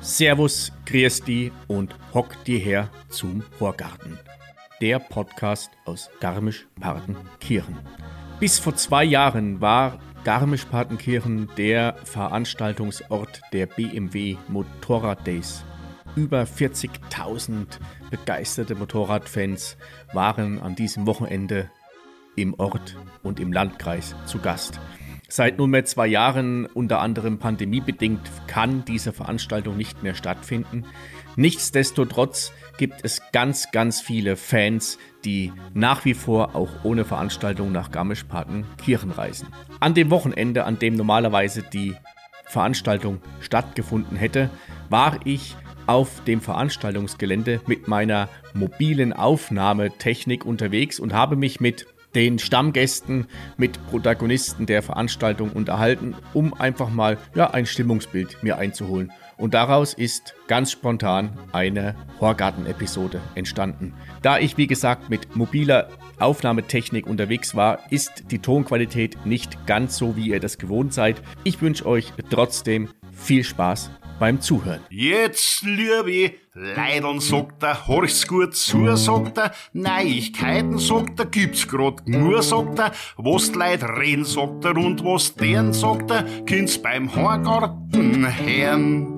Servus, grüß die und hock dir her zum Horgarten. Der Podcast aus Garmisch-Partenkirchen. Bis vor zwei Jahren war Garmisch-Partenkirchen der Veranstaltungsort der BMW Motorrad Days. Über 40.000 begeisterte Motorradfans waren an diesem Wochenende im Ort und im Landkreis zu Gast. Seit nunmehr zwei Jahren, unter anderem pandemiebedingt, kann diese Veranstaltung nicht mehr stattfinden. Nichtsdestotrotz gibt es ganz, ganz viele Fans, die nach wie vor auch ohne Veranstaltung nach Garmisch-Partenkirchen reisen. An dem Wochenende, an dem normalerweise die Veranstaltung stattgefunden hätte, war ich auf dem Veranstaltungsgelände mit meiner mobilen Aufnahmetechnik unterwegs und habe mich mit den Stammgästen, mit Protagonisten der Veranstaltung unterhalten, um einfach mal ja, ein Stimmungsbild mir einzuholen. Und daraus ist ganz spontan eine Horgarten-Episode entstanden. Da ich, wie gesagt, mit mobiler Aufnahmetechnik unterwegs war, ist die Tonqualität nicht ganz so, wie ihr das gewohnt seid. Ich wünsche euch trotzdem viel Spaß beim Zuhören. Jetzt, liebe Leideln, sagt er, horch's gut zu, sagt er, Neuigkeiten, sagt er, gibt's grad nur, sagt er, was die Leute reden, sagt er, und was deren, sagt er, kind's beim Horgarten hören.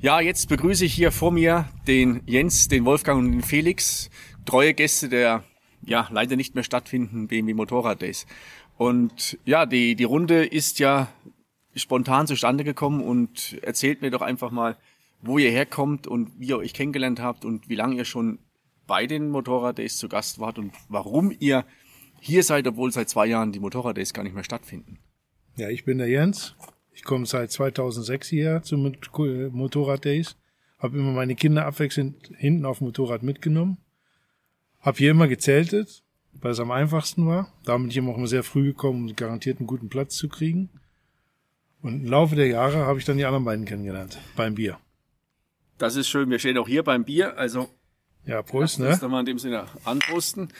Ja, jetzt begrüße ich hier vor mir den Jens, den Wolfgang und den Felix, treue Gäste der ja leider nicht mehr stattfindenden BMW Motorrad Days. Und ja, die, die Runde ist ja spontan zustande gekommen und erzählt mir doch einfach mal, wo ihr herkommt und wie ihr euch kennengelernt habt und wie lange ihr schon bei den Motorrad Days zu Gast wart und warum ihr hier seid, obwohl seit zwei Jahren die Motorrad Days gar nicht mehr stattfinden. Ja, ich bin der Jens. Ich komme seit 2006 hierher zu Motorrad Days. Habe immer meine Kinder abwechselnd hinten auf dem Motorrad mitgenommen. Habe hier immer gezeltet, weil es am einfachsten war. Da bin ich immer auch immer sehr früh gekommen, um garantiert einen guten Platz zu kriegen. Und im Laufe der Jahre habe ich dann die anderen beiden kennengelernt, beim Bier. Das ist schön. Wir stehen auch hier beim Bier. Also, ja, Prost, ne? Lass mal in dem Sinne anposten.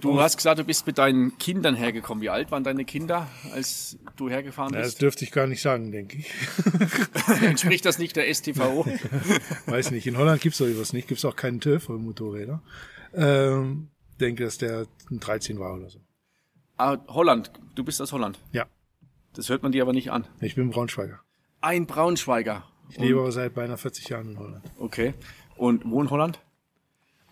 Du hast gesagt, du bist mit deinen Kindern hergekommen. Wie alt waren deine Kinder, als du hergefahren bist? das dürfte ich gar nicht sagen, denke ich. Entspricht das nicht der STVO? Weiß nicht. In Holland gibt's doch sowas nicht. Gibt's auch keinen TÜV für Motorräder. Ähm, denke, dass der 13 war oder so. Ah, Holland. Du bist aus Holland? Ja. Das hört man dir aber nicht an. Ich bin Braunschweiger. Ein Braunschweiger. Ich lebe aber seit beinahe 40 Jahren in Holland. Okay. Und wo in Holland?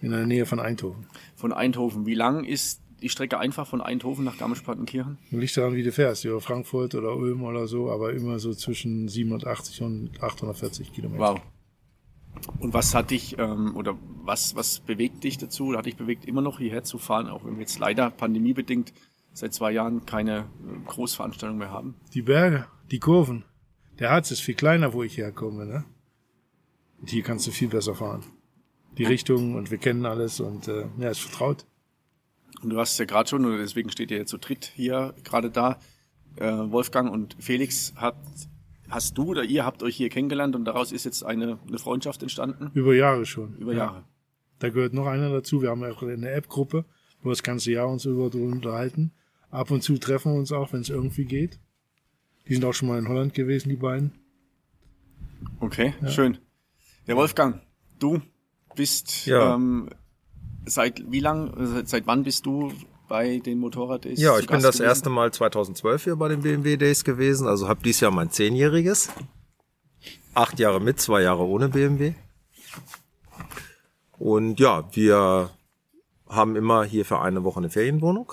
In der Nähe von Eindhoven. Von Eindhoven. Wie lang ist die Strecke einfach von Eindhoven nach Garmisch-Partenkirchen? Liegt daran, wie du fährst, über Frankfurt oder Ulm oder so, aber immer so zwischen 87 und 840 Kilometer. Wow. Und was hat dich, ähm, oder was, was bewegt dich dazu, oder hat dich bewegt, immer noch hierher zu fahren, auch wenn wir jetzt leider pandemiebedingt seit zwei Jahren keine äh, Großveranstaltung mehr haben? Die Berge, die Kurven. Der Harz ist viel kleiner, wo ich herkomme, ne? Und hier kannst du viel besser fahren die Richtung und wir kennen alles und äh, ja, ist vertraut. Und du hast ja gerade schon, und deswegen steht ihr jetzt zu dritt hier gerade da, äh, Wolfgang und Felix, hat, hast du oder ihr habt euch hier kennengelernt und daraus ist jetzt eine, eine Freundschaft entstanden? Über Jahre schon. Über Jahre. Ja. Da gehört noch einer dazu. Wir haben ja auch eine App-Gruppe, wo wir das ganze Jahr uns über unterhalten. Ab und zu treffen wir uns auch, wenn es irgendwie geht. Die sind auch schon mal in Holland gewesen, die beiden. Okay, ja. schön. Der Wolfgang, du bist ja. ähm, seit wie lang, seit, seit wann bist du bei den Motorrad Days? Ja, ich bin das gewesen? erste Mal 2012 hier bei den BMW Days gewesen, also habe dieses Jahr mein zehnjähriges. Acht Jahre mit, zwei Jahre ohne BMW. Und ja, wir haben immer hier für eine Woche eine Ferienwohnung,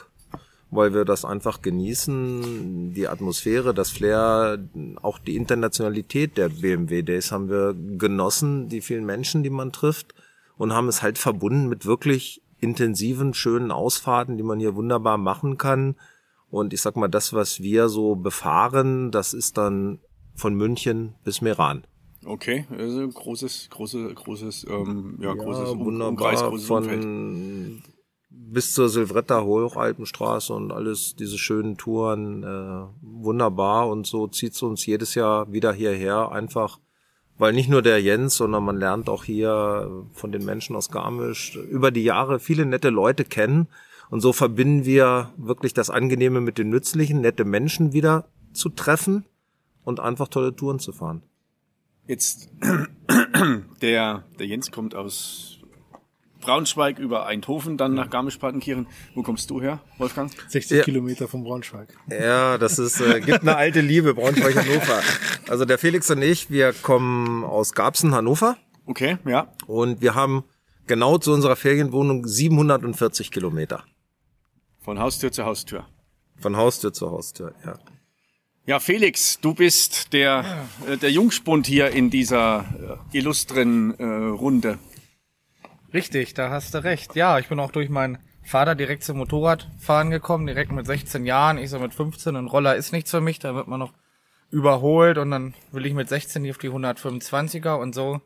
weil wir das einfach genießen, die Atmosphäre, das Flair, auch die Internationalität der BMW Days haben wir genossen, die vielen Menschen, die man trifft und haben es halt verbunden mit wirklich intensiven, schönen Ausfahrten, die man hier wunderbar machen kann. Und ich sag mal, das, was wir so befahren, das ist dann von München bis Meran. Okay, also großes, großes, großes, ähm, ja, ja großes wunderbar Umkreis, großes von Umfeld. Bis zur Silvretta Hochalpenstraße und alles diese schönen Touren äh, wunderbar und so zieht's uns jedes Jahr wieder hierher einfach weil nicht nur der Jens, sondern man lernt auch hier von den Menschen aus Garmisch über die Jahre viele nette Leute kennen. Und so verbinden wir wirklich das Angenehme mit dem Nützlichen, nette Menschen wieder zu treffen und einfach tolle Touren zu fahren. Jetzt, der, der Jens kommt aus Braunschweig über Eindhoven, dann nach Garmisch-Partenkirchen. Wo kommst du her, Wolfgang? 60 Ja. Kilometer vom Braunschweig. Ja, das ist, äh, gibt eine alte Liebe, Braunschweig, Hannover. Also der Felix und ich, wir kommen aus Garbsen, Hannover. Okay, ja. Und wir haben genau zu unserer Ferienwohnung 740 Kilometer. Von Haustür zu Haustür. Von Haustür zu Haustür, ja. Ja, Felix, du bist der, äh, der Jungspund hier in dieser äh, illustren äh, Runde. Richtig, da hast du recht. Ja, ich bin auch durch meinen Vater direkt zum Motorradfahren gekommen, direkt mit 16 Jahren. Ich so mit 15, ein Roller ist nichts für mich, da wird man noch überholt und dann will ich mit 16 hier auf die 125er und so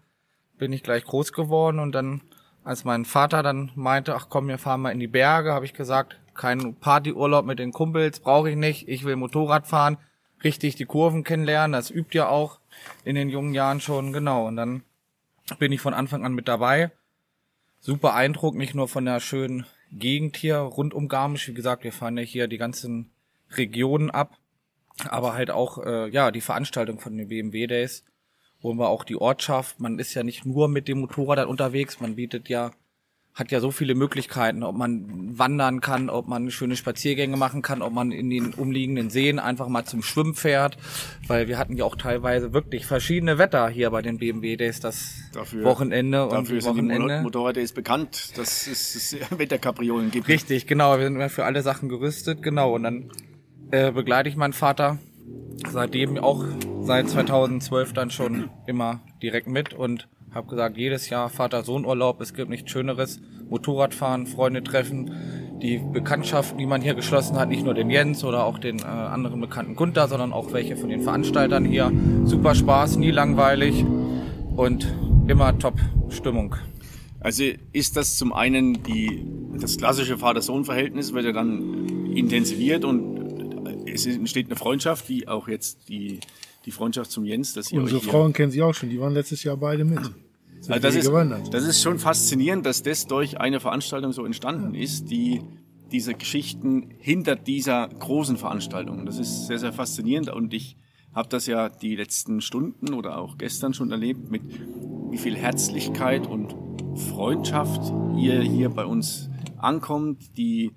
bin ich gleich groß geworden und dann, als mein Vater dann meinte, ach komm, wir fahren mal in die Berge, habe ich gesagt, kein Partyurlaub mit den Kumpels brauche ich nicht, ich will Motorrad fahren, richtig die Kurven kennenlernen, das übt ja auch in den jungen Jahren schon, genau. Und dann bin ich von Anfang an mit dabei super Eindruck, nicht nur von der schönen Gegend hier rund um Garmisch. Wie gesagt, wir fahren ja hier die ganzen Regionen ab, aber halt auch äh, ja die Veranstaltung von den BMW Days, wo wir auch die Ortschaft. Man ist ja nicht nur mit dem Motorrad dann unterwegs, man bietet ja hat ja so viele Möglichkeiten, ob man wandern kann, ob man schöne Spaziergänge machen kann, ob man in den umliegenden Seen einfach mal zum Schwimmen fährt, weil wir hatten ja auch teilweise wirklich verschiedene Wetter hier bei den BMW Days das Dafür- Wochenende und Dafür die Wochenende. Mo- Motorräder ist bekannt, dass es, es Wetterkapriolen gibt. Richtig, genau. Wir sind immer für alle Sachen gerüstet, genau. Und dann äh, begleite ich meinen Vater seitdem auch seit 2012 dann schon immer direkt mit und habe gesagt, jedes Jahr Vater-Sohn-Urlaub, es gibt nichts Schöneres. Motorradfahren, Freunde treffen, die Bekanntschaften, die man hier geschlossen hat, nicht nur den Jens oder auch den äh, anderen bekannten Gunther, sondern auch welche von den Veranstaltern hier. Super Spaß, nie langweilig und immer top Stimmung. Also ist das zum einen die, das klassische Vater-Sohn-Verhältnis, wird ja dann intensiviert und es entsteht eine Freundschaft, wie auch jetzt die, die Freundschaft zum Jens, dass ihr Unsere Frauen kennen sie auch schon, die waren letztes Jahr beide mit. Sind Also das, ist, gewandert. das ist schon faszinierend, dass das durch eine Veranstaltung so entstanden ist, die diese Geschichten hinter dieser großen Veranstaltung. Das ist sehr, sehr faszinierend und ich habe das ja die letzten Stunden oder auch gestern schon erlebt, mit wie viel Herzlichkeit und Freundschaft ihr hier bei uns ankommt, die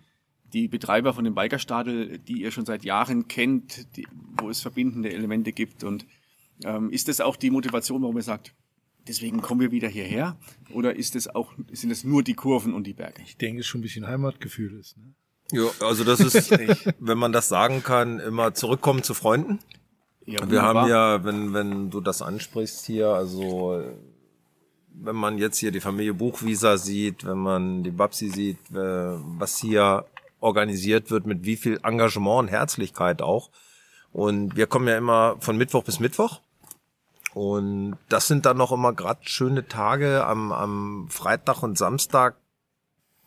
die Betreiber von dem Bikerstadel, die ihr schon seit Jahren kennt, die, wo es verbindende Elemente gibt. Und ähm, ist das auch die Motivation, warum ihr sagt, deswegen kommen wir wieder hierher? Oder ist es auch, sind es nur die Kurven und die Berge? Ich denke, es schon ein bisschen Heimatgefühl ist. Ne? Ja, also das ist, wenn man das sagen kann, immer zurückkommen zu Freunden. Ja, Wir wunderbar. haben ja, wenn, wenn du das ansprichst hier, also wenn man jetzt hier die Familie Buchwieser sieht, wenn man die Babsi sieht, äh, was hier organisiert wird, mit wie viel Engagement und Herzlichkeit auch. Und wir kommen ja immer von Mittwoch bis Mittwoch. Und das sind dann noch immer gerade schöne Tage am, am Freitag und Samstag.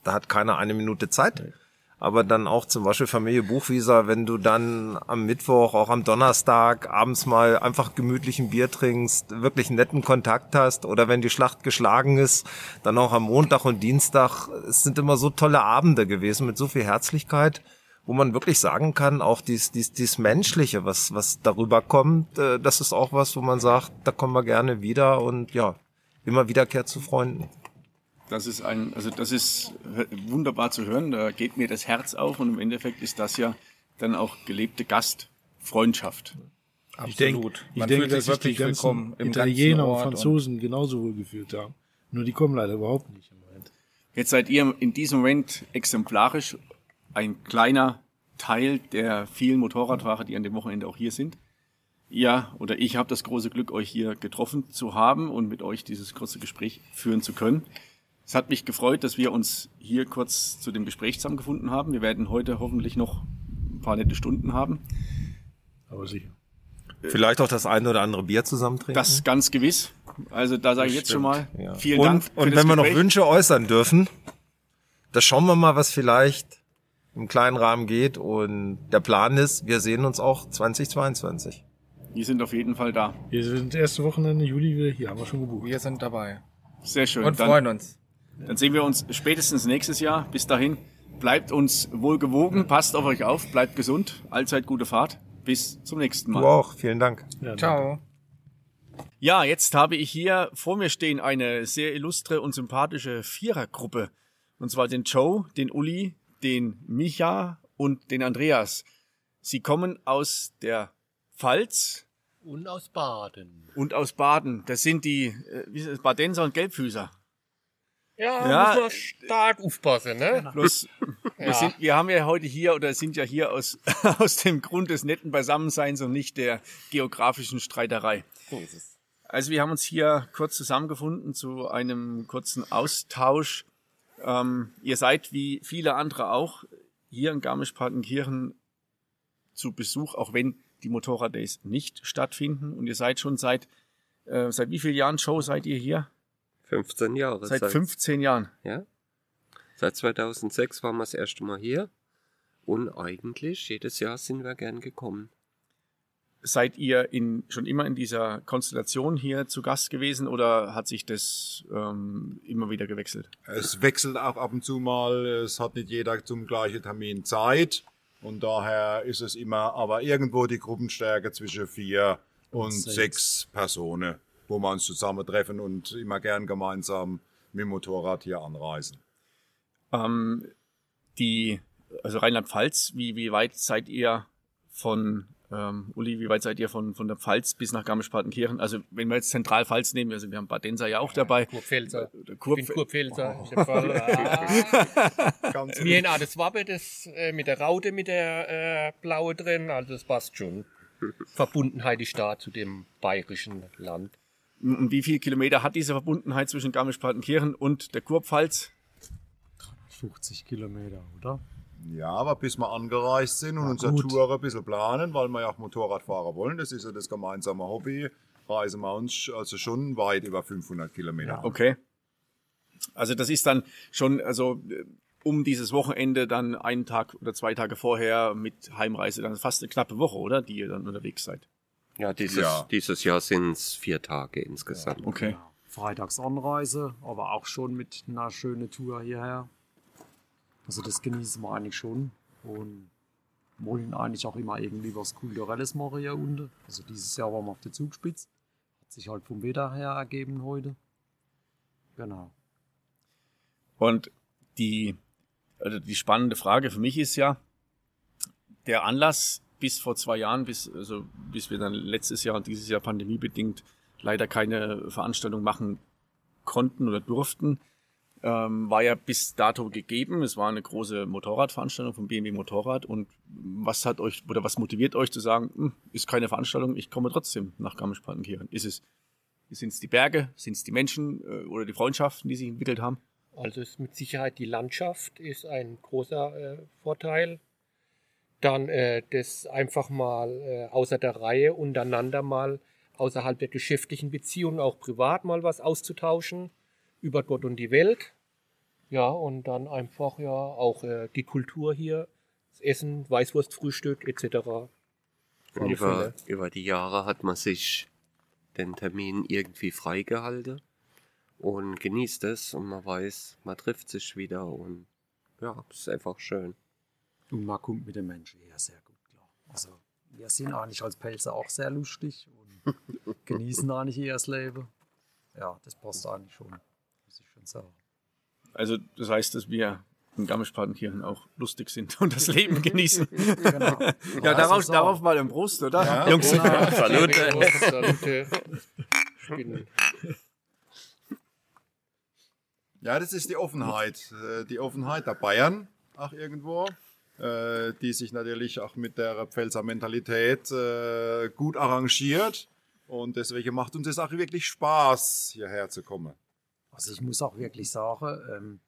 Da hat keiner eine Minute Zeit. Aber dann auch zum Beispiel Familie Buchwieser, wenn du dann am Mittwoch, auch am Donnerstag abends mal einfach gemütlich ein Bier trinkst, wirklich netten Kontakt hast oder wenn die Schlacht geschlagen ist, dann auch am Montag und Dienstag. Es sind immer so tolle Abende gewesen mit so viel Herzlichkeit, wo man wirklich sagen kann, auch dies, dies, dies Menschliche, was, was darüber kommt, äh, das ist auch was, wo man sagt, da kommen wir gerne wieder und ja, immer wiederkehrt zu Freunden. Das ist ein, also das ist wunderbar zu hören. Da geht mir das Herz auf und im Endeffekt ist das ja dann auch gelebte Gastfreundschaft. Ich denke, Absolut. ich denke dass sich die wirklich ganzen Italiener und Franzosen genauso wohl gefühlt haben. Nur die kommen leider überhaupt nicht im Moment. Jetzt seid ihr in diesem Moment exemplarisch ein kleiner Teil der vielen Motorradfahrer, die an dem Wochenende auch hier sind. Ja, oder ich habe das große Glück, euch hier getroffen zu haben und mit euch dieses kurze Gespräch führen zu können. Es hat mich gefreut, dass wir uns hier kurz zu dem Gespräch zusammengefunden haben. Wir werden heute hoffentlich noch ein paar nette Stunden haben. Aber sicher. Vielleicht auch das eine oder andere Bier zusammen trinken. Das ganz gewiss. Also da sage ich jetzt schon mal Ja. vielen und, Dank. für Und das wenn wir noch. Wünsche äußern dürfen, da schauen wir mal, was vielleicht im kleinen Rahmen geht. Und der Plan ist, wir sehen uns auch 2022. Die sind auf jeden Fall da. Wir sind erste Wochenende Juli wieder hier, haben wir schon gebucht. Wir sind dabei. Sehr schön. Und dann, freuen uns. Dann sehen wir uns spätestens nächstes Jahr. Bis dahin, bleibt uns wohl gewogen, passt auf euch auf, bleibt gesund, allzeit gute Fahrt. Bis zum nächsten Mal. Du auch, vielen Dank. Ja, Ciao. Ja, jetzt habe ich hier vor mir stehen eine sehr illustre und sympathische Vierergruppe. Und zwar den Joe, den Uli, den Micha und den Andreas. Sie kommen aus der Pfalz Und aus Baden. und aus Baden. Das sind die äh, wie ist es, Badenser und Gelbfüßer. Ja, Ja. muss man stark aufpassen, ne? Bloß, wir, sind, wir haben ja heute hier oder sind ja hier aus, aus dem Grund des netten Beisammenseins und nicht der geografischen Streiterei. Es. Also wir haben uns hier kurz zusammengefunden zu einem kurzen Austausch. Ähm, ihr seid wie viele andere auch hier in Garmisch-Partenkirchen zu Besuch, auch wenn die Motorrad-Days nicht stattfinden. Und ihr seid schon seit, äh, seit wie vielen Jahren Show seid ihr hier? 15 Jahre. Seit 15 Jahren. Ja. Seit 2006 waren wir das erste Mal hier. Und eigentlich, jedes Jahr sind wir gern gekommen. Seid ihr in, schon immer in dieser Konstellation hier zu Gast gewesen oder hat sich das ähm, immer wieder gewechselt? Es wechselt auch ab und zu mal. Es hat nicht jeder zum gleichen Termin Zeit. Und daher ist es immer, aber irgendwo die Gruppenstärke zwischen vier und sechs, Personen, wo wir uns zusammentreffen und immer gern gemeinsam mit dem Motorrad hier anreisen. Ähm, die, also Rheinland-Pfalz, wie, wie weit seid ihr von, ähm, Uli, wie weit seid ihr von, von der Pfalz bis nach Garmisch-Partenkirchen? Also, wenn wir jetzt Zentralpfalz nehmen, also wir haben Badenser ja auch dabei. Kurpfälzer. Oder Ich bin Kurpfälzer. in. Ah. Ganz haben auch das Wappe, das äh, mit der Raute, mit der äh, blaue drin, also das passt schon. Verbundenheit ist da zu dem bayerischen Land. Und wie viele Kilometer hat diese Verbundenheit zwischen Garmisch-Partenkirchen und der Kurpfalz? 50 Kilometer, oder? Ja, aber bis wir angereist sind und unsere gut. Tour ein bisschen planen, weil wir ja auch Motorradfahrer wollen, das ist ja das gemeinsame Hobby, reisen wir uns also schon weit über 500 Kilometer. Okay. Also das ist dann schon, also äh, um dieses Wochenende dann einen Tag oder zwei Tage vorher mit Heimreise, dann fast eine knappe Woche, oder? Die ihr dann unterwegs seid. Ja, dieses, Ja. dieses Jahr sind es vier Tage insgesamt. Okay. Ja. Freitags Anreise, aber auch schon mit einer schönen Tour hierher. Also das genießen wir eigentlich schon und wollen eigentlich auch immer irgendwie was Kulturelles machen hier unten. Also dieses Jahr waren wir auf der Zugspitze. Hat sich halt vom Wetter her ergeben heute. Genau. Und die, also die spannende Frage für mich ist ja, der Anlass bis vor zwei Jahren, bis, also bis wir dann letztes Jahr und dieses Jahr pandemiebedingt leider keine Veranstaltung machen konnten oder durften, ähm, war ja bis dato gegeben. Es war eine große Motorradveranstaltung vom BMW Motorrad. Und was hat euch oder was motiviert euch zu sagen, hm, ist keine Veranstaltung, ich komme trotzdem nach Garmisch-Partenkirchen? Ist es, sind es die Berge, sind es die Menschen äh, oder die Freundschaften, die sich entwickelt haben? Also ist mit Sicherheit die Landschaft ist ein großer äh, Vorteil. Dann äh, das einfach mal äh, außer der Reihe untereinander mal außerhalb der geschäftlichen Beziehungen auch privat mal was auszutauschen über Gott und die Welt. Ja, und dann einfach ja auch äh, die Kultur hier, das Essen, Weißwurstfrühstück etc. Und über, über die Jahre hat man sich den Termin irgendwie freigehalten und genießt es und man weiß, man trifft sich wieder und ja, es ist einfach schön. Und man kommt mit den Menschen hier sehr gut klar. Also wir sind eigentlich als Pelzer auch sehr lustig und genießen eigentlich ihr das Leben. Ja, das passt eigentlich schon, muss ich schon sagen. Also das heißt, dass wir in Garmisch-Partenkirchen auch lustig sind und das Leben genießen. Genau. ja, darauf, darauf mal im Brust, oder? Jungs, Salute. Salute. Ich bin Ja, das ist die Offenheit. äh, Die Offenheit der Bayern auch irgendwo, äh, die sich natürlich auch mit der Pfälzer Mentalität äh, gut arrangiert. Und deswegen macht uns es auch wirklich Spaß, hierher zu kommen. Also ich muss auch wirklich sagen, ähm,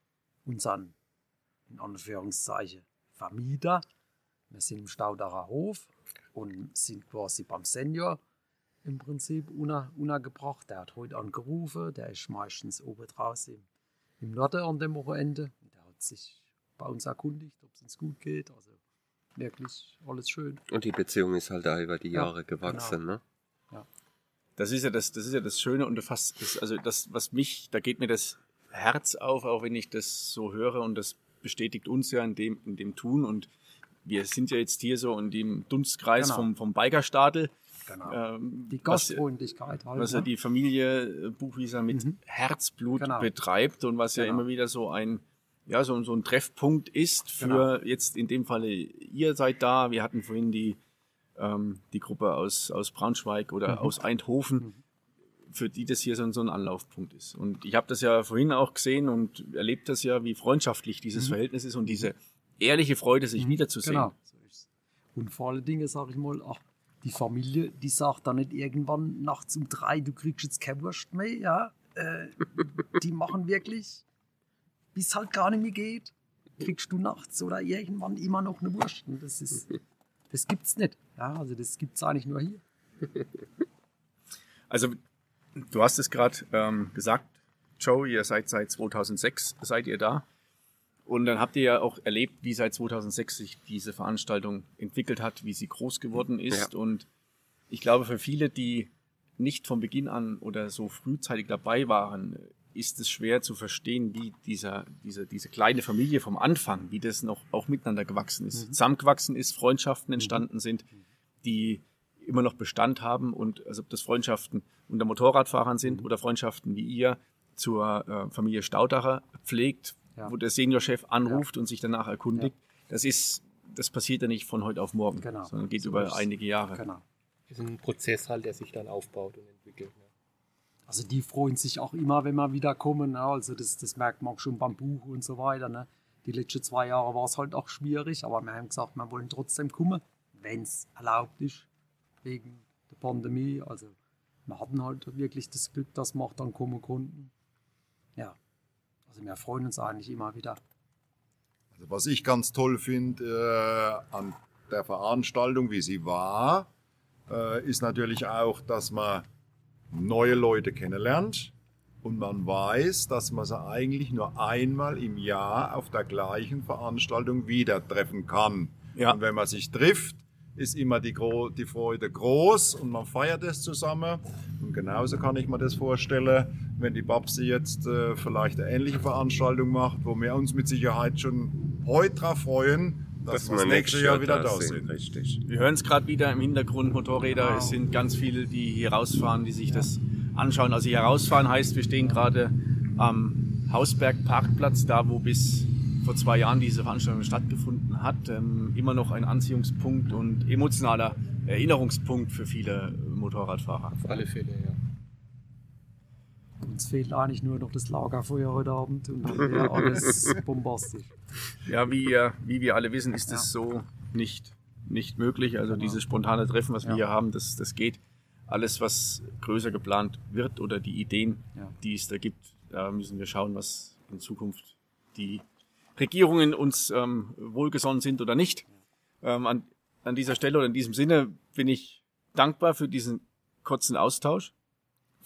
unseren, in Anführungszeichen, Vermieter, wir sind im Staudacher Hof und sind quasi beim Senior im Prinzip unter, untergebracht. Der hat heute angerufen, der ist meistens oben draußen im, im Norden an dem Wochenende. Der hat sich bei uns erkundigt, ob es uns gut geht. Also wirklich alles schön. Und die Beziehung ist halt da über die Ja, Jahre gewachsen, genau. ne? Ja. Das ist ja das, das ist ja das Schöne und fast, das, also das, was mich, da geht mir das Herz auf, auch wenn ich das so höre und das bestätigt uns ja in dem, in dem Tun und wir sind ja jetzt hier so in dem Dunstkreis Genau. vom, vom Bikerstadel. Genau. Ähm, Die was- Gastfreundlichkeit halt. was ja ne? die Familie äh, Buchwieser mit Herzblut Genau. betreibt und was ja Genau. immer wieder so ein ja so, so ein Treffpunkt ist für Genau. jetzt in dem Falle ihr seid da. Wir hatten vorhin die ähm, die Gruppe aus aus Braunschweig oder Mhm. aus Eindhoven, für die das hier so, ein- so ein Anlaufpunkt ist. Und ich habe das ja vorhin auch gesehen und erlebt das ja, wie freundschaftlich dieses Verhältnis ist und diese ehrliche Freude, sich wiederzusehen. Genau. Und vor allen Dingen, sage ich mal, ach, die Familie, die sagt dann nicht irgendwann nachts um drei, du kriegst jetzt keine Wurst mehr, ja. Äh, die machen wirklich, bis halt gar nicht mehr geht, kriegst du nachts oder irgendwann immer noch eine Wurst. Und das ist, das gibt's nicht. Ja, also das gibt's eigentlich nur hier. Also, du hast es gerade ähm, gesagt, Joe, ihr seid seit 2006, seid ihr da. Und dann habt ihr ja auch erlebt, wie seit 2006 sich diese Veranstaltung entwickelt hat, wie sie groß geworden ist. Und ich glaube, für viele, die nicht von Beginn an oder so frühzeitig dabei waren, ist es schwer zu verstehen, wie dieser, diese, diese kleine Familie vom Anfang, wie das noch auch miteinander gewachsen ist, zusammengewachsen ist, Freundschaften entstanden sind, die immer noch Bestand haben und also ob das Freundschaften unter Motorradfahrern sind oder Freundschaften wie ihr zur äh, Familie Staudacher pflegt, Ja. wo der Seniorchef anruft und sich danach erkundigt. Das ist, das passiert ja nicht von heute auf morgen, Genau. sondern geht So über einige Jahre. Genau. Das ist ein Prozess halt, der sich dann aufbaut und entwickelt. Ne? Also die freuen sich auch immer, wenn wir wieder kommen. Ne? Also das, das merkt man auch schon beim Buch und so weiter. Ne? Die letzten zwei Jahre war es halt auch schwierig, aber wir haben gesagt, wir wollen trotzdem kommen, wenn es erlaubt ist, wegen der Pandemie. Also wir hatten halt wirklich das Glück, dass wir auch dann kommen konnten. Ja, also wir freuen uns eigentlich immer wieder. Also was ich ganz toll finde äh, an der Veranstaltung, wie sie war, äh, ist natürlich auch, dass man neue Leute kennenlernt und man weiß, dass man sie eigentlich nur einmal im Jahr auf der gleichen Veranstaltung wieder treffen kann. Ja. Und wenn man sich trifft, ist immer die, die Freude groß und man feiert es zusammen. Und genauso kann ich mir das vorstellen, wenn die Babsi jetzt äh, vielleicht eine ähnliche Veranstaltung macht, wo wir uns mit Sicherheit schon heute drauf freuen, dass, wir das nächste Jahr wieder da sind. Richtig. Wir hören es gerade wieder im Hintergrund, Motorräder. Genau. Es sind ganz viele, die hier rausfahren, die sich das anschauen. Also hier rausfahren heißt, wir stehen gerade am Hausberg Parkplatz, da wo bis vor zwei Jahren diese Veranstaltung stattgefunden hat. Ähm, immer noch ein Anziehungspunkt und emotionaler Erinnerungspunkt für viele Motorradfahrer. Auf alle Fälle, ja. Uns fehlt eigentlich nur noch das Lagerfeuer heute Abend und dann wäre alles bombastisch. Ja, wie, ihr- wie wir alle wissen, ist Ja. es so nicht, nicht möglich. Also Genau. dieses spontane Treffen, was wir Ja. hier haben, das, das geht. Alles, was größer geplant wird oder die Ideen, Ja. die es da gibt, da müssen wir schauen, was in Zukunft die Regierungen uns ähm, wohlgesonnen sind oder nicht. Ähm, an, an dieser Stelle oder in diesem Sinne bin ich dankbar für diesen kurzen Austausch.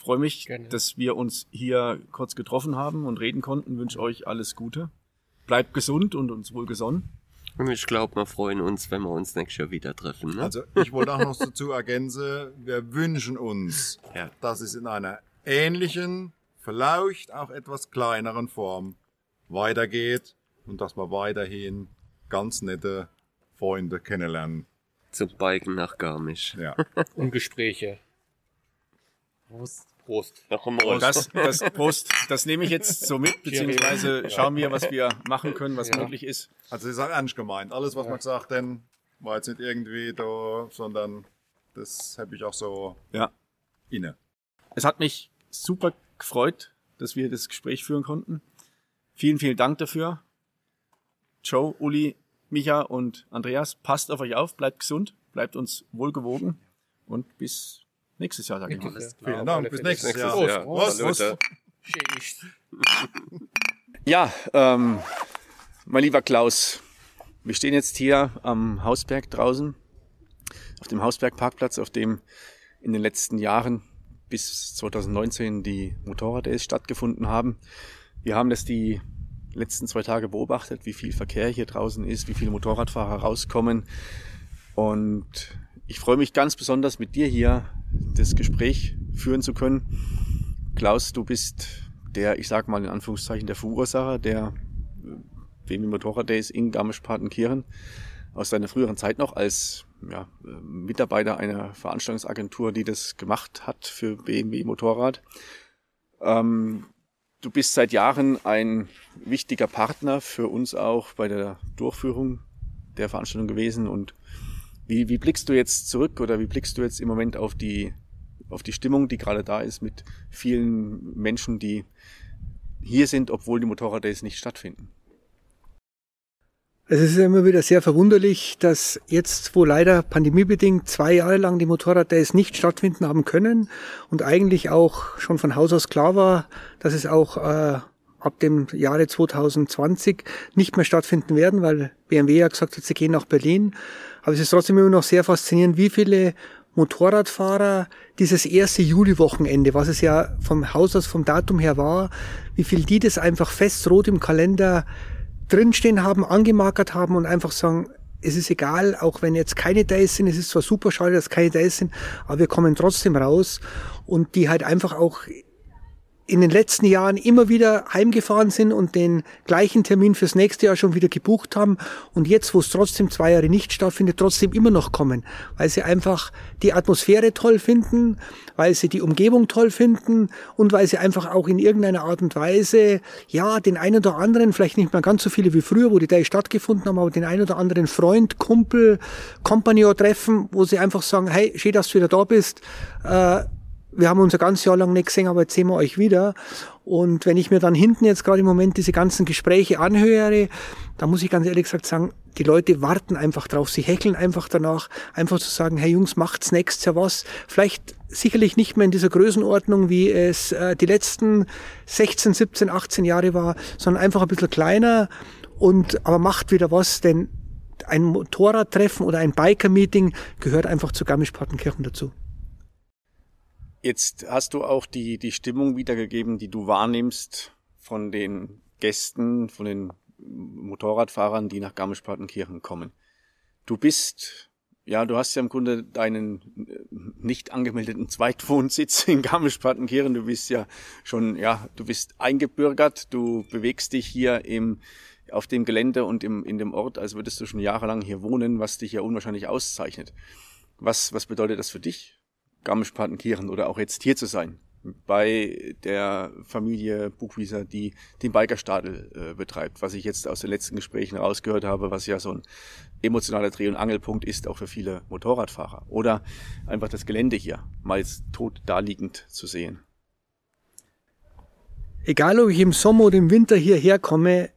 Freue mich, Gerne. dass wir uns hier kurz getroffen haben und reden konnten. Wünsche euch alles Gute. Bleibt gesund und uns wohlgesonnen. Und ich glaube, wir freuen uns, wenn wir uns nächstes Jahr wieder treffen. Ne? Also ich wollte auch noch dazu ergänzen, wir wünschen uns, Ja. dass es in einer ähnlichen, vielleicht auch etwas kleineren Form weitergeht und dass wir weiterhin ganz nette Freunde kennenlernen. Zum Biken nach Garmisch. Ja. Und Gespräche. Prost. Prost. Noch einmal. Das, das, Prost, das nehme ich jetzt so mit, beziehungsweise schauen wir, was wir machen können, was Ja. möglich ist. Also das ist auch ernst gemeint. Alles, was man gesagt hat, war jetzt nicht irgendwie da, sondern das habe ich auch so Ja. inne. Es hat mich super gefreut, dass wir das Gespräch führen konnten. Vielen, vielen Dank dafür. Joe, Uli, Micha und Andreas, passt auf euch auf, bleibt gesund, bleibt uns wohlgewogen und bis nächstes Jahr, sage ich mal. Vielen auf Dank. Bis nächstes Nächstes Jahr. Jahr. Prost. Salute. Tschüss. Ja, ähm, mein lieber Klaus, wir stehen jetzt hier am Hausberg draußen, auf dem Hausberg-Parkplatz, auf dem in den letzten Jahren bis 2019 die Motorrad-Days stattgefunden haben. Wir haben das die letzten zwei Tage beobachtet, wie viel Verkehr hier draußen ist, wie viele Motorradfahrer rauskommen. Und ich freue mich ganz besonders mit dir hier das Gespräch führen zu können. Klaus, du bist der, ich sag mal in Anführungszeichen, der Verursacher der BMW Motorrad Days in Garmisch-Partenkirchen aus deiner früheren Zeit noch als ja, Mitarbeiter einer Veranstaltungsagentur, die das gemacht hat für BMW Motorrad. Ähm, du bist seit Jahren ein wichtiger Partner für uns auch bei der Durchführung der Veranstaltung gewesen. Und wie, wie blickst du jetzt zurück oder wie blickst du jetzt im Moment auf die, auf die Stimmung, die gerade da ist mit vielen Menschen, die hier sind, obwohl die Motorrad-Days nicht stattfinden? Es ist immer wieder sehr verwunderlich, dass jetzt, wo leider pandemiebedingt zwei Jahre lang die Motorrad-Days nicht stattfinden haben können und eigentlich auch schon von Haus aus klar war, dass es auch äh, ab dem Jahre 2020 nicht mehr stattfinden werden, weil BMW ja gesagt hat, sie gehen nach Berlin. Aber es ist trotzdem immer noch sehr faszinierend, wie viele Motorradfahrer dieses erste Juliwochenende, was es ja vom Haus aus, vom Datum her war, wie viel die das einfach fest rot im Kalender drinstehen haben, angemarkert haben und einfach sagen, es ist egal, auch wenn jetzt keine Days sind, es ist zwar super schade, dass keine Days sind, aber wir kommen trotzdem raus und die halt einfach auch in den letzten Jahren immer wieder heimgefahren sind und den gleichen Termin fürs nächste Jahr schon wieder gebucht haben und jetzt, wo es trotzdem zwei Jahre nicht stattfindet, trotzdem immer noch kommen, weil sie einfach die Atmosphäre toll finden, weil sie die Umgebung toll finden und weil sie einfach auch in irgendeiner Art und Weise, ja, den einen oder anderen, vielleicht nicht mehr ganz so viele wie früher, wo die da stattgefunden haben, aber den einen oder anderen Freund, Kumpel, Compagnon treffen, wo sie einfach sagen, hey, schön, dass du wieder da bist, äh, wir haben uns ein ganzes Jahr lang nicht gesehen, aber jetzt sehen wir euch wieder. Und wenn ich mir dann hinten jetzt gerade im Moment diese ganzen Gespräche anhöre, da muss ich ganz ehrlich gesagt sagen, die Leute warten einfach drauf, sie heckeln einfach danach, einfach zu sagen, hey Jungs, macht's nächstes Jahr was. Vielleicht sicherlich nicht mehr in dieser Größenordnung, wie es äh, die letzten 16, 17, 18 Jahre war, sondern einfach ein bisschen kleiner und aber macht wieder was, denn ein Motorradtreffen oder ein Biker-Meeting gehört einfach zu Garmisch-Partenkirchen dazu. Jetzt hast du auch die, die Stimmung wiedergegeben, die du wahrnimmst von den Gästen, von den Motorradfahrern, die nach Garmisch-Partenkirchen kommen. Du bist, ja, du hast ja im Grunde deinen äh, nicht angemeldeten Zweitwohnsitz in Garmisch-Partenkirchen. Du bist ja schon, ja, du bist eingebürgert, du bewegst dich hier im, auf dem Gelände und im, in dem Ort, als würdest du schon jahrelang hier wohnen, was dich ja unwahrscheinlich auszeichnet. Was, was bedeutet das für dich? Garmisch-Partenkirchen oder auch jetzt hier zu sein bei der Familie Buchwieser, die den Bikerstadel äh, betreibt, was ich jetzt aus den letzten Gesprächen rausgehört habe, was ja so ein emotionaler Dreh- und Angelpunkt ist, auch für viele Motorradfahrer. Oder einfach das Gelände hier mal tot daliegend zu sehen. Egal, ob ich im Sommer oder im Winter hierher komme,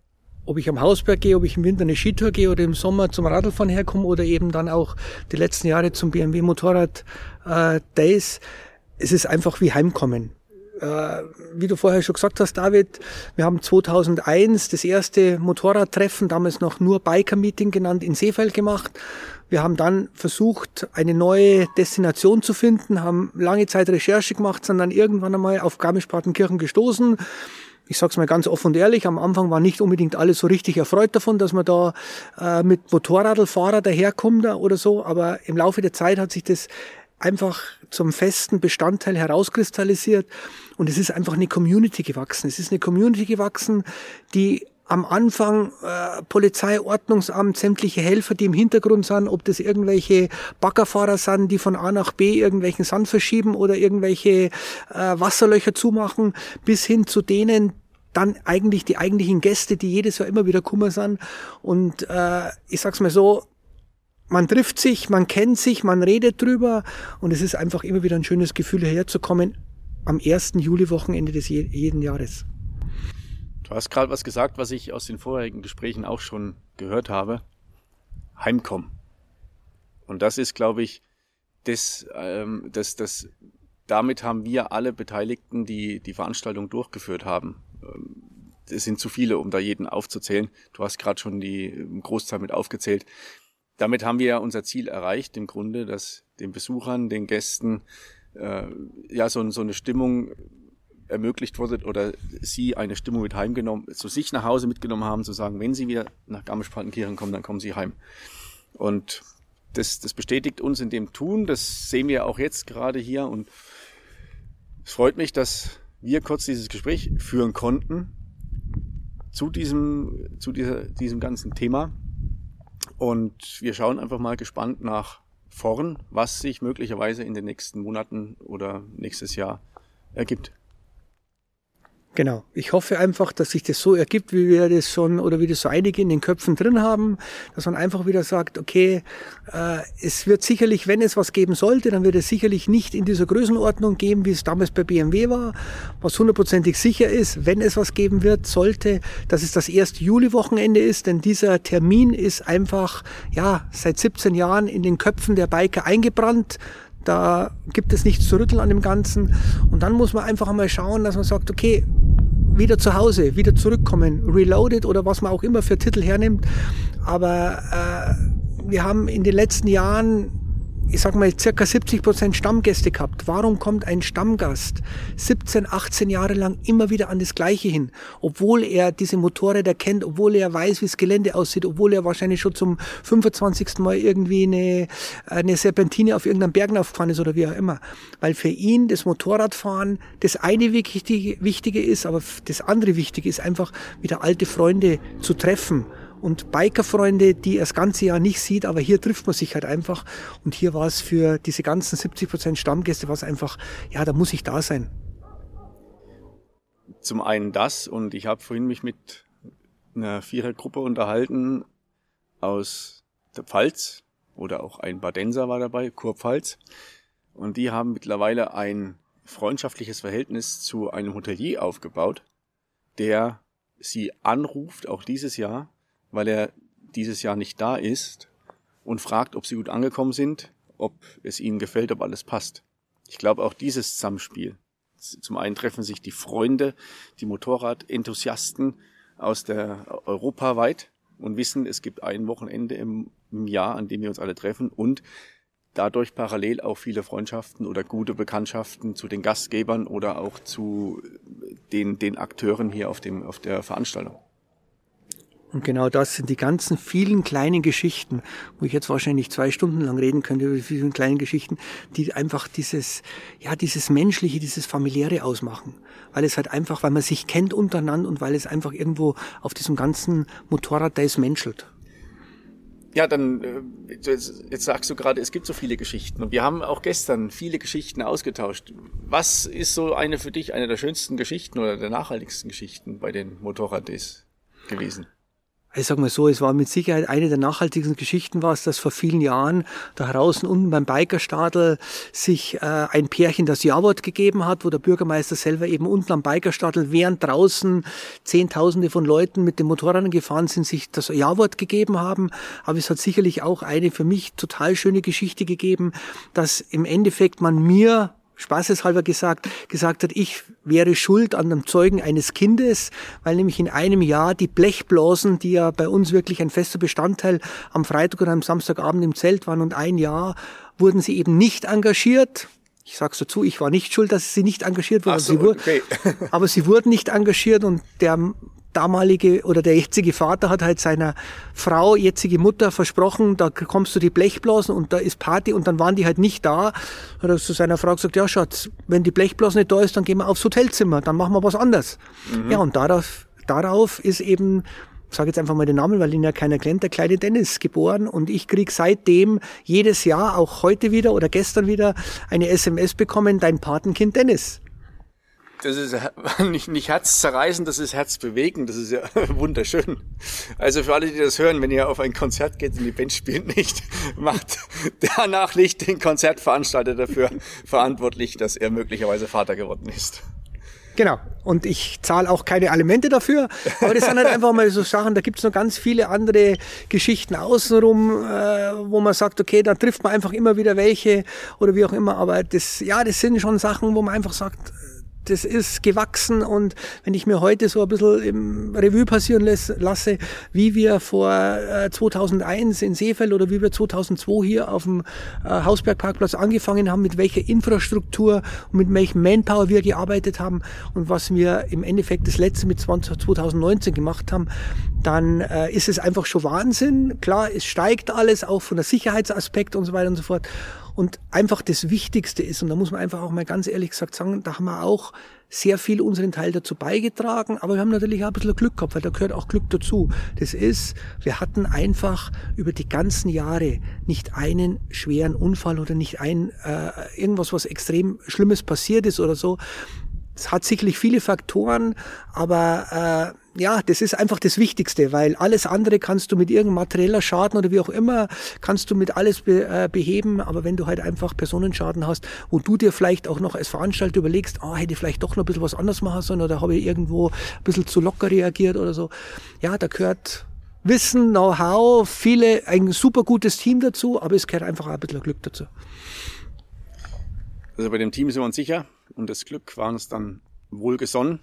ob ich am Hausberg gehe, ob ich im Winter eine Skitour gehe oder im Sommer zum Radlfahren herkomme oder eben dann auch die letzten Jahre zum BMW Motorrad äh, Days. Es ist einfach wie Heimkommen. Äh, wie du vorher schon gesagt hast, David, wir haben 2001 das erste Motorradtreffen, damals noch nur Biker-Meeting genannt, in Seefeld gemacht. Wir haben dann versucht, eine neue Destination zu finden, haben lange Zeit Recherche gemacht, sind dann irgendwann einmal auf Garmisch-Partenkirchen gestoßen ich sag's mal ganz offen und ehrlich, am Anfang war nicht unbedingt alle so richtig erfreut davon, dass man da äh, mit Motorradlfahrer daherkommt oder so, aber im Laufe der Zeit hat sich das einfach zum festen Bestandteil herauskristallisiert und es ist einfach eine Community gewachsen. Es ist eine Community gewachsen, die am Anfang äh, Polizei, Ordnungsamt, sämtliche Helfer, die im Hintergrund sind, ob das irgendwelche Baggerfahrer sind, die von A nach B irgendwelchen Sand verschieben oder irgendwelche äh, Wasserlöcher zumachen, bis hin zu denen, dann eigentlich die eigentlichen Gäste, die jedes Jahr immer wieder Kummer sind. Und äh, ich sag's mal so, man trifft sich, man kennt sich, man redet drüber und es ist einfach immer wieder ein schönes Gefühl, hierher zu kommen am ersten Juliwochenende des jeden Jahres. Du hast gerade was gesagt, was ich aus den vorherigen Gesprächen auch schon gehört habe. Heimkommen. Und das ist, glaube ich, das, ähm, das, das, damit haben wir alle Beteiligten, die die Veranstaltung durchgeführt haben. Ähm, es sind zu viele, um da jeden aufzuzählen. Du hast gerade schon die Großzahl mit aufgezählt. Damit haben wir ja unser Ziel erreicht, im Grunde, dass den Besuchern, den Gästen, äh, ja, so, so eine Stimmung ermöglicht wurde oder sie eine Stimmung mit heimgenommen, zu sich nach Hause mitgenommen haben, zu sagen, wenn sie wieder nach Garmisch-Partenkirchen kommen, dann kommen sie heim. Und das, das bestätigt uns in dem Tun. Das sehen wir auch jetzt gerade hier. Und es freut mich, dass wir kurz dieses Gespräch führen konnten zu diesem, zu dieser, diesem ganzen Thema. Und wir schauen einfach mal gespannt nach vorn, was sich möglicherweise in den nächsten Monaten oder nächstes Jahr ergibt. Genau. Ich hoffe einfach, dass sich das so ergibt, wie wir das schon oder wie das so einige in den Köpfen drin haben, dass man einfach wieder sagt, okay, äh, es wird sicherlich, wenn es was geben sollte, dann wird es sicherlich nicht in dieser Größenordnung geben, wie es damals bei BMW war, was hundertprozentig sicher ist, wenn es was geben wird, sollte, dass es das erste Juli-Wochenende ist, denn dieser Termin ist einfach, ja, seit 17 Jahren in den Köpfen der Biker eingebrannt. Da gibt es nichts zu rütteln an dem Ganzen. Und dann muss man einfach einmal schauen, dass man sagt, okay, wieder zu Hause, wieder zurückkommen, reloaded oder was man auch immer für Titel hernimmt. Aber äh, wir haben in den letzten Jahren ich sag mal, circa 70 Prozent Stammgäste gehabt. Warum kommt ein Stammgast 17, 18 Jahre lang immer wieder an das Gleiche hin? Obwohl er diese Motorräder kennt, obwohl er weiß, wie das Gelände aussieht, obwohl er wahrscheinlich schon zum 25. Mal irgendwie eine, eine Serpentine auf irgendeinem Berg aufgefahren ist oder wie auch immer. Weil für ihn das Motorradfahren das eine wichtige, wichtige ist, aber das andere Wichtige ist einfach wieder alte Freunde zu treffen und Bikerfreunde, die er das ganze Jahr nicht sieht, aber hier trifft man sich halt einfach. Und hier war es für diese ganzen 70 Prozent Stammgäste, war es einfach, ja, da muss ich da sein. Zum einen das und ich habe vorhin mich mit einer Vierergruppe unterhalten aus der Pfalz oder auch ein Badenser war dabei, Kurpfalz. Und die haben mittlerweile ein freundschaftliches Verhältnis zu einem Hotelier aufgebaut, der sie anruft, auch dieses Jahr, weil er dieses Jahr nicht da ist und fragt, ob sie gut angekommen sind, ob es ihnen gefällt, ob alles passt. Ich glaube auch dieses Zusammenspiel. Zum einen treffen sich die Freunde, die Motorradenthusiasten aus der europaweit und wissen, es gibt ein Wochenende im, im Jahr, an dem wir uns alle treffen und dadurch parallel auch viele Freundschaften oder gute Bekanntschaften zu den Gastgebern oder auch zu den, den Akteuren hier auf dem, auf der Veranstaltung. Und genau das sind die ganzen vielen kleinen Geschichten, wo ich jetzt wahrscheinlich zwei Stunden lang reden könnte über die vielen kleinen Geschichten, die einfach dieses, ja, dieses Menschliche, dieses Familiäre ausmachen. Weil es halt einfach, weil man sich kennt untereinander und weil es einfach irgendwo auf diesem ganzen Motorrad Days menschelt. Ja, dann äh, jetzt, sagst du gerade, es gibt so viele Geschichten und wir haben auch gestern viele Geschichten ausgetauscht. Was ist so eine für dich eine der schönsten Geschichten oder der nachhaltigsten Geschichten bei den Motorrad Days gewesen? Ich sag mal so, es war mit Sicherheit eine der nachhaltigsten Geschichten war es, dass vor vielen Jahren da draußen unten beim Bikerstadel sich äh, ein Pärchen das Ja-Wort gegeben hat, wo der Bürgermeister selber eben unten am Bikerstadel, während draußen Zehntausende von Leuten mit den Motorrädern gefahren sind, sich das Ja-Wort gegeben haben. Aber es hat sicherlich auch eine für mich total schöne Geschichte gegeben, dass im Endeffekt man mir spaßeshalber gesagt, gesagt hat, ich wäre schuld an dem Zeugen eines Kindes, weil nämlich in einem Jahr die Blechblasen, die ja bei uns wirklich ein fester Bestandteil am Freitag oder am Samstagabend im Zelt waren und ein Jahr wurden sie eben nicht engagiert. Ich sag's dazu, ich war nicht schuld, dass sie nicht engagiert wurden. So, okay. aber sie wurden nicht engagiert und der damalige oder der jetzige Vater hat halt seiner Frau, jetzige Mutter versprochen, da kommst du die Blechblasen und da ist Party und dann waren die halt nicht da. Hat er zu seiner Frau gesagt, ja Schatz, wenn die Blechblasen nicht da ist, dann gehen wir aufs Hotelzimmer, dann machen wir was anderes. Mhm. Ja, und darauf, darauf ist eben ich sage jetzt einfach mal den Namen, weil ihn ja keiner kennt, der kleine Dennis geboren und ich krieg seitdem jedes Jahr, auch heute wieder oder gestern wieder, eine SMS bekommen, dein Patenkind Dennis das ist nicht, nicht herzzerreißend, das ist herzbewegend, das ist ja wunderschön. Also für alle, die das hören, wenn ihr auf ein Konzert geht und die Band spielt nicht, macht danach nicht den Konzertveranstalter dafür verantwortlich, dass er möglicherweise Vater geworden ist. Genau. Und ich zahle auch keine Alimente dafür. Aber das sind halt einfach mal so Sachen, da gibt es noch ganz viele andere Geschichten außenrum, äh, wo man sagt, okay, da trifft man einfach immer wieder welche oder wie auch immer. Aber das, ja, das sind schon Sachen, wo man einfach sagt, das ist gewachsen und wenn ich mir heute so ein bisschen im Revue passieren lasse, wie wir vor äh, 2001 in Seefeld oder wie wir 2002 hier auf dem äh, Hausbergparkplatz angefangen haben, mit welcher Infrastruktur und mit welchem Manpower wir gearbeitet haben und was wir im Endeffekt das letzte mit 20, 2019 gemacht haben, dann äh, ist es einfach schon Wahnsinn. Klar, es steigt alles, auch von der Sicherheitsaspekt und so weiter und so fort. Und einfach das Wichtigste ist, und da muss man einfach auch mal ganz ehrlich gesagt sagen, da haben wir auch sehr viel unseren Teil dazu beigetragen, aber wir haben natürlich auch ein bisschen Glück gehabt, weil da gehört auch Glück dazu. Das ist, wir hatten einfach über die ganzen Jahre nicht einen schweren Unfall oder nicht ein äh, irgendwas, was extrem Schlimmes passiert ist oder so. Es hat sicherlich viele Faktoren, aber äh, ja, das ist einfach das Wichtigste, weil alles andere kannst du mit irgendeinem materieller Schaden oder wie auch immer, kannst du mit alles be, äh, beheben, aber wenn du halt einfach Personenschaden hast, wo du dir vielleicht auch noch als Veranstalter überlegst, ah, hätte ich vielleicht doch noch ein bisschen was anderes machen sollen oder habe ich irgendwo ein bisschen zu locker reagiert oder so. Ja, da gehört Wissen, Know-how, viele, ein super gutes Team dazu, aber es gehört einfach auch ein bisschen Glück dazu. Also bei dem Team sind wir uns sicher und das Glück war uns dann wohlgesonnen.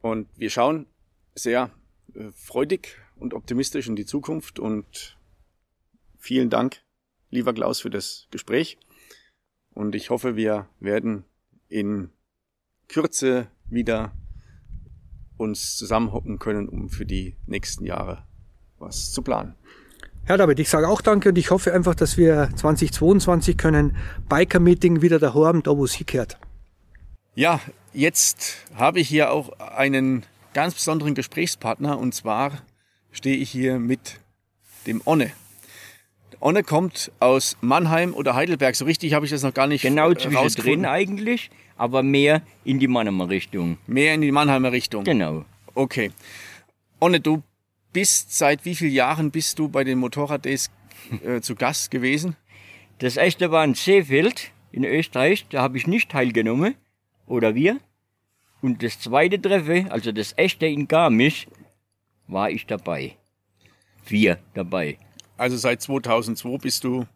Und wir schauen sehr äh, freudig und optimistisch in die Zukunft und vielen Dank, lieber Klaus, für das Gespräch. Und ich hoffe, wir werden in Kürze wieder uns zusammenhocken können, um für die nächsten Jahre was zu planen. Ja, David, ich sage auch danke und ich hoffe einfach, dass wir 2022 können Biker-Meeting wieder da haben, da wo es hingehört. Ja, jetzt habe ich hier auch einen ganz besonderen Gesprächspartner und zwar stehe ich hier mit dem Onne. Onne kommt aus Mannheim oder Heidelberg. So richtig habe ich das noch gar nicht Genau äh, zwischendrin eigentlich, aber mehr in die Mannheimer Richtung. Mehr in die Mannheimer Richtung. Genau. Okay. Onne, du bist seit wie vielen Jahren bist du bei den Motorrad-Days äh, zu Gast gewesen? Das erste war in Seefeld in Österreich, da habe ich nicht teilgenommen. Oder wir. Und das zweite Treffen, also das echte in Garmisch, war ich dabei. Wir dabei. Also seit 2002 bist du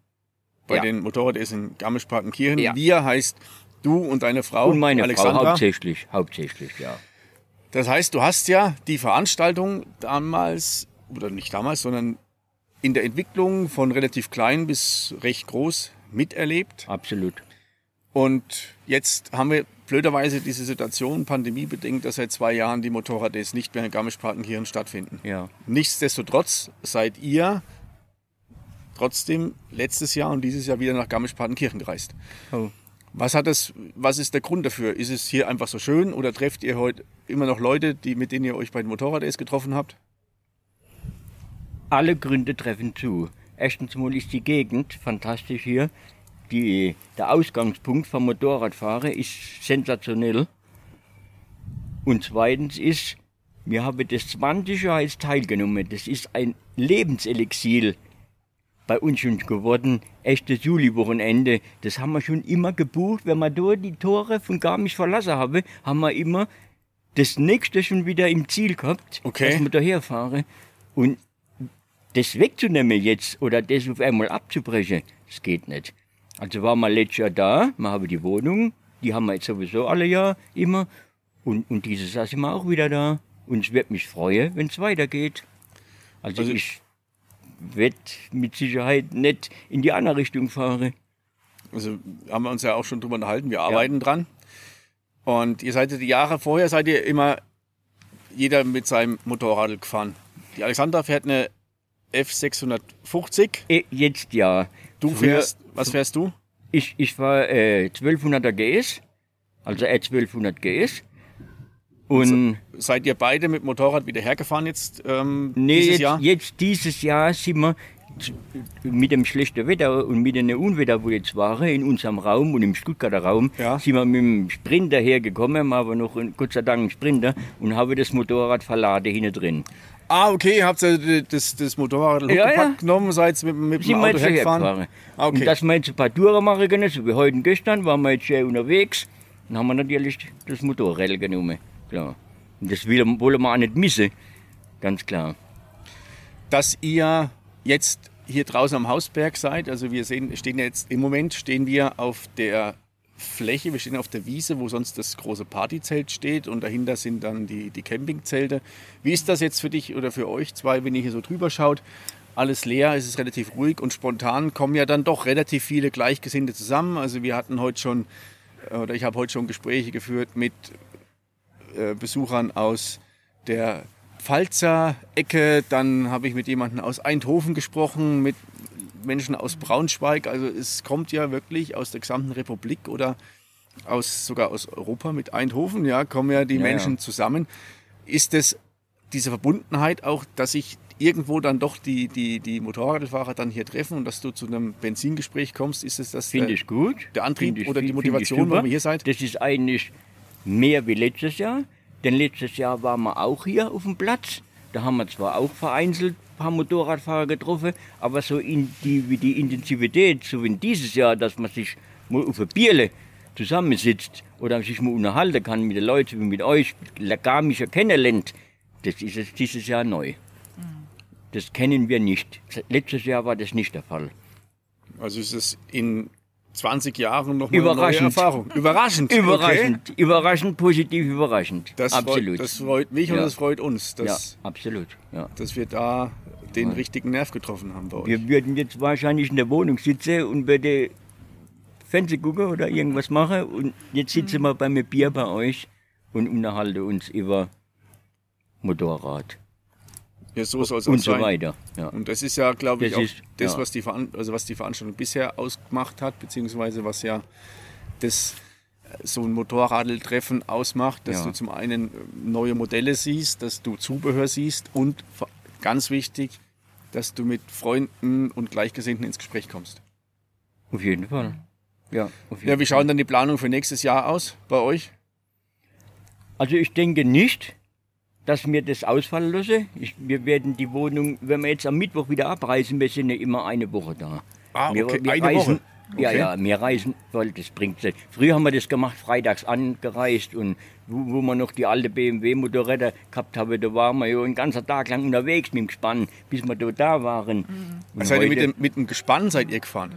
bei Ja. den Motorrad-Days in Garmisch-Partenkirchen. Ja. Wir heißt du und deine Frau Und meine Alexandra. Frau hauptsächlich, hauptsächlich, ja. Das heißt, du hast ja die Veranstaltung damals, oder nicht damals, sondern in der Entwicklung von relativ klein bis recht groß miterlebt. Absolut. Und jetzt haben wir blöderweise diese Situation, pandemiebedingt, dass seit zwei Jahren die Motorrad-Days nicht mehr in Garmisch-Partenkirchen stattfinden. Ja. Nichtsdestotrotz seid ihr trotzdem letztes Jahr und dieses Jahr wieder nach Garmisch-Partenkirchen gereist. Oh. Was hat das, was ist der Grund dafür? Ist es hier einfach so schön oder trefft ihr heute immer noch Leute, die, mit denen ihr euch bei den Motorrad-Days getroffen habt? Alle Gründe treffen zu. Erstens mal ist die Gegend fantastisch hier. Die, der Ausgangspunkt vom Motorradfahren ist sensationell. Und zweitens ist, wir haben das 20 Jahre jetzt teilgenommen. Das ist ein Lebenselixier bei uns schon geworden. Echtes Juli-Wochenende. Das haben wir schon immer gebucht. Wenn wir dort die Tore von Garmisch verlassen haben, haben wir immer das nächste schon wieder im Ziel gehabt, Okay. dass wir daher fahren. Und das wegzunehmen jetzt oder das auf einmal abzubrechen, das geht nicht. Also waren wir letztes Jahr da, wir haben die Wohnung, die haben wir jetzt sowieso alle Jahr immer. Und, und dieses Jahr sind wir auch wieder da. Und es wird mich freuen, wenn es weitergeht. Also, Also- ich werde mit Sicherheit nicht in die andere Richtung fahren. Also haben wir uns ja auch schon drüber unterhalten, wir arbeiten dran. Und ihr seid ja die Jahre vorher, seid ihr immer jeder mit seinem Motorrad gefahren. Die Alexandra fährt eine F650. Eh, Jetzt ja. Du fährst, was fährst du? Ich, ich fahre äh, 1200er GS, also R1200 GS. Und Seid ihr beide mit Motorrad wieder hergefahren jetzt ähm, nee, dieses jetzt, Jahr? jetzt dieses Jahr sind wir mit dem schlechten Wetter und mit den Unwetter, wo jetzt waren, in unserem Raum und im Stuttgarter Raum, Ja. sind wir mit dem Sprinter hergekommen, haben noch einen- Gott sei Dank einen Sprinter und haben das Motorrad verladen hinten drin. Ah, okay, habt ihr das, das Motorrad Ja, ja. genommen, seid mit, mit dem sind Auto hergefahren? gefahren. Ah, okay. Und dass wir jetzt ein paar Touren machen können, so wie heute und gestern, waren wir jetzt schön unterwegs. Dann haben wir natürlich das Motorrad genommen, klar. Und das wollen wir auch nicht missen, ganz klar. dass ihr jetzt hier draußen am Hausberg seid. Also wir sehen, stehen jetzt im Moment stehen wir auf der Fläche. Wir stehen auf der Wiese, wo sonst das große Partyzelt steht und dahinter sind dann die, die Campingzelte. Wie ist das jetzt für dich oder für euch zwei, wenn ihr hier so drüber schaut? Alles leer, es ist relativ ruhig und spontan kommen ja dann doch relativ viele Gleichgesinnte zusammen. Also wir hatten heute schon, äh, oder ich habe heute schon Gespräche geführt mit äh, Besuchern aus der Pfalzer Ecke, dann habe ich mit jemandem aus Eindhoven gesprochen, mit Menschen aus Braunschweig. Also es kommt ja wirklich aus der gesamten Republik oder aus, sogar aus Europa mit Eindhoven, ja, kommen ja die Ja, Menschen ja. zusammen. Ist es diese Verbundenheit auch, dass sich irgendwo dann doch die, die, die Motorradfahrer dann hier treffen und dass du zu einem Benzingespräch kommst? Ist es das Finde der, ich gut. der Antrieb ich- oder die ich Motivation, warum ihr hier seid? Das ist eigentlich mehr wie letztes Jahr. Denn letztes Jahr waren wir auch hier auf dem Platz. Da haben wir zwar auch vereinzelt ein paar Motorradfahrer getroffen, aber so in die, wie die Intensivität, so wie dieses Jahr, dass man sich mal auf ein Bierle zusammensitzt oder sich mal unterhalten kann mit den Leuten wie mit euch, gar mich kennenlernt, das ist jetzt dieses Jahr neu. Das kennen wir nicht. Letztes Jahr war das nicht der Fall. Also ist es in 20 Jahren noch mal eine neue Überraschend. Erfahrung. Überraschend. Okay. Überraschend, überraschend, positiv überraschend. Das, absolut. Freut, das freut mich und Ja. das freut uns, dass, ja, absolut. Ja. dass wir da den richtigen Nerv getroffen haben bei euch. Wir würden jetzt wahrscheinlich in der Wohnung sitzen und würde Fernsehen gucken oder irgendwas machen und jetzt sitzen wir beim Bier bei euch und unterhalten uns über Motorrad Ja, so soll es und so sein. weiter. Ja. Und das ist ja, glaube ich, Das auch ist- das, ja. was, die Veran also was die Veranstaltung bisher ausgemacht hat, beziehungsweise was ja das äh, so ein Motorradtreffen ausmacht, dass Ja. du zum einen äh, neue Modelle siehst, dass du Zubehör siehst und ganz wichtig, dass du mit Freunden und Gleichgesinnten ins Gespräch kommst. Auf jeden Fall. Ja, auf jeden Ja, wie schauen dann die Planungen für nächstes Jahr aus bei euch? Also ich denke nicht, dass wir das ausfallen lassen. Ich, wir werden die Wohnung, wenn wir jetzt am Mittwoch wieder abreisen, wir sind ja immer eine Woche da. Ah, wir, okay. wir Eine reisen, Woche? Ja, Okay. ja, wir reisen, weil das bringt nicht. Früher haben wir das gemacht, freitags angereist und wo, wo wir noch die alte BMW-Motorräder gehabt haben, da waren wir ja einen ganzen Tag lang unterwegs mit dem Gespann, bis wir da, da waren. Und Seid ihr mit dem, mit dem Gespann seid ihr gefahren?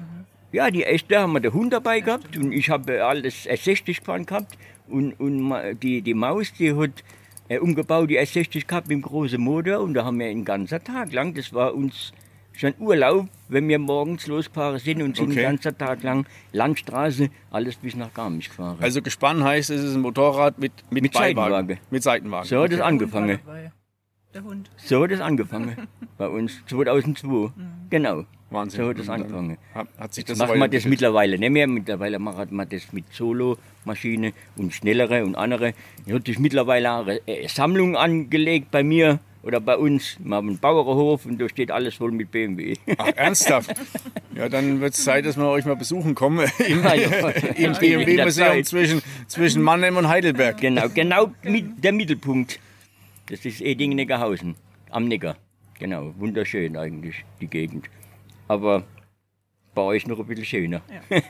ja, die echte haben wir den Hund dabei gehabt und ich habe alles S60 gefahren gehabt und, und die, die Maus, die hat äh, umgebaut die S60 gehabt mit dem großen Motor und da haben wir einen ganzen Tag lang, das war uns schon Urlaub, wenn wir morgens losgefahren sind und sind Okay. den ganzen Tag lang Landstraße, alles bis nach Garmisch gefahren. Also Gespann heißt, es ist ein Motorrad mit, mit, Mit Beiwagen. Seitenwagen. Mit Seitenwagen. so hat es Okay. angefangen. Der Hund. So hat es angefangen bei uns 2002. Genau. Wahnsinn. So hat es angefangen. Hat, hat sich das macht man das mittlerweile nicht mehr. Mittlerweile macht man das mit Solo-Maschine und schnellere und andere. Ich habe sich mittlerweile eine Sammlung angelegt bei mir oder bei uns. Wir haben einen Bauernhof und da steht alles voll mit BMW. Ach, ernsthaft? Ja, dann wird es Zeit, dass wir euch mal besuchen kommen im, Ja, ja. im BMW-Museum Zeit. zwischen, zwischen Mannheim und Heidelberg. genau, genau mit der Mittelpunkt. Das ist Edingen-Neckarhausen am Neckar. Genau, wunderschön eigentlich, die Gegend. Aber bei euch noch ein bisschen schöner.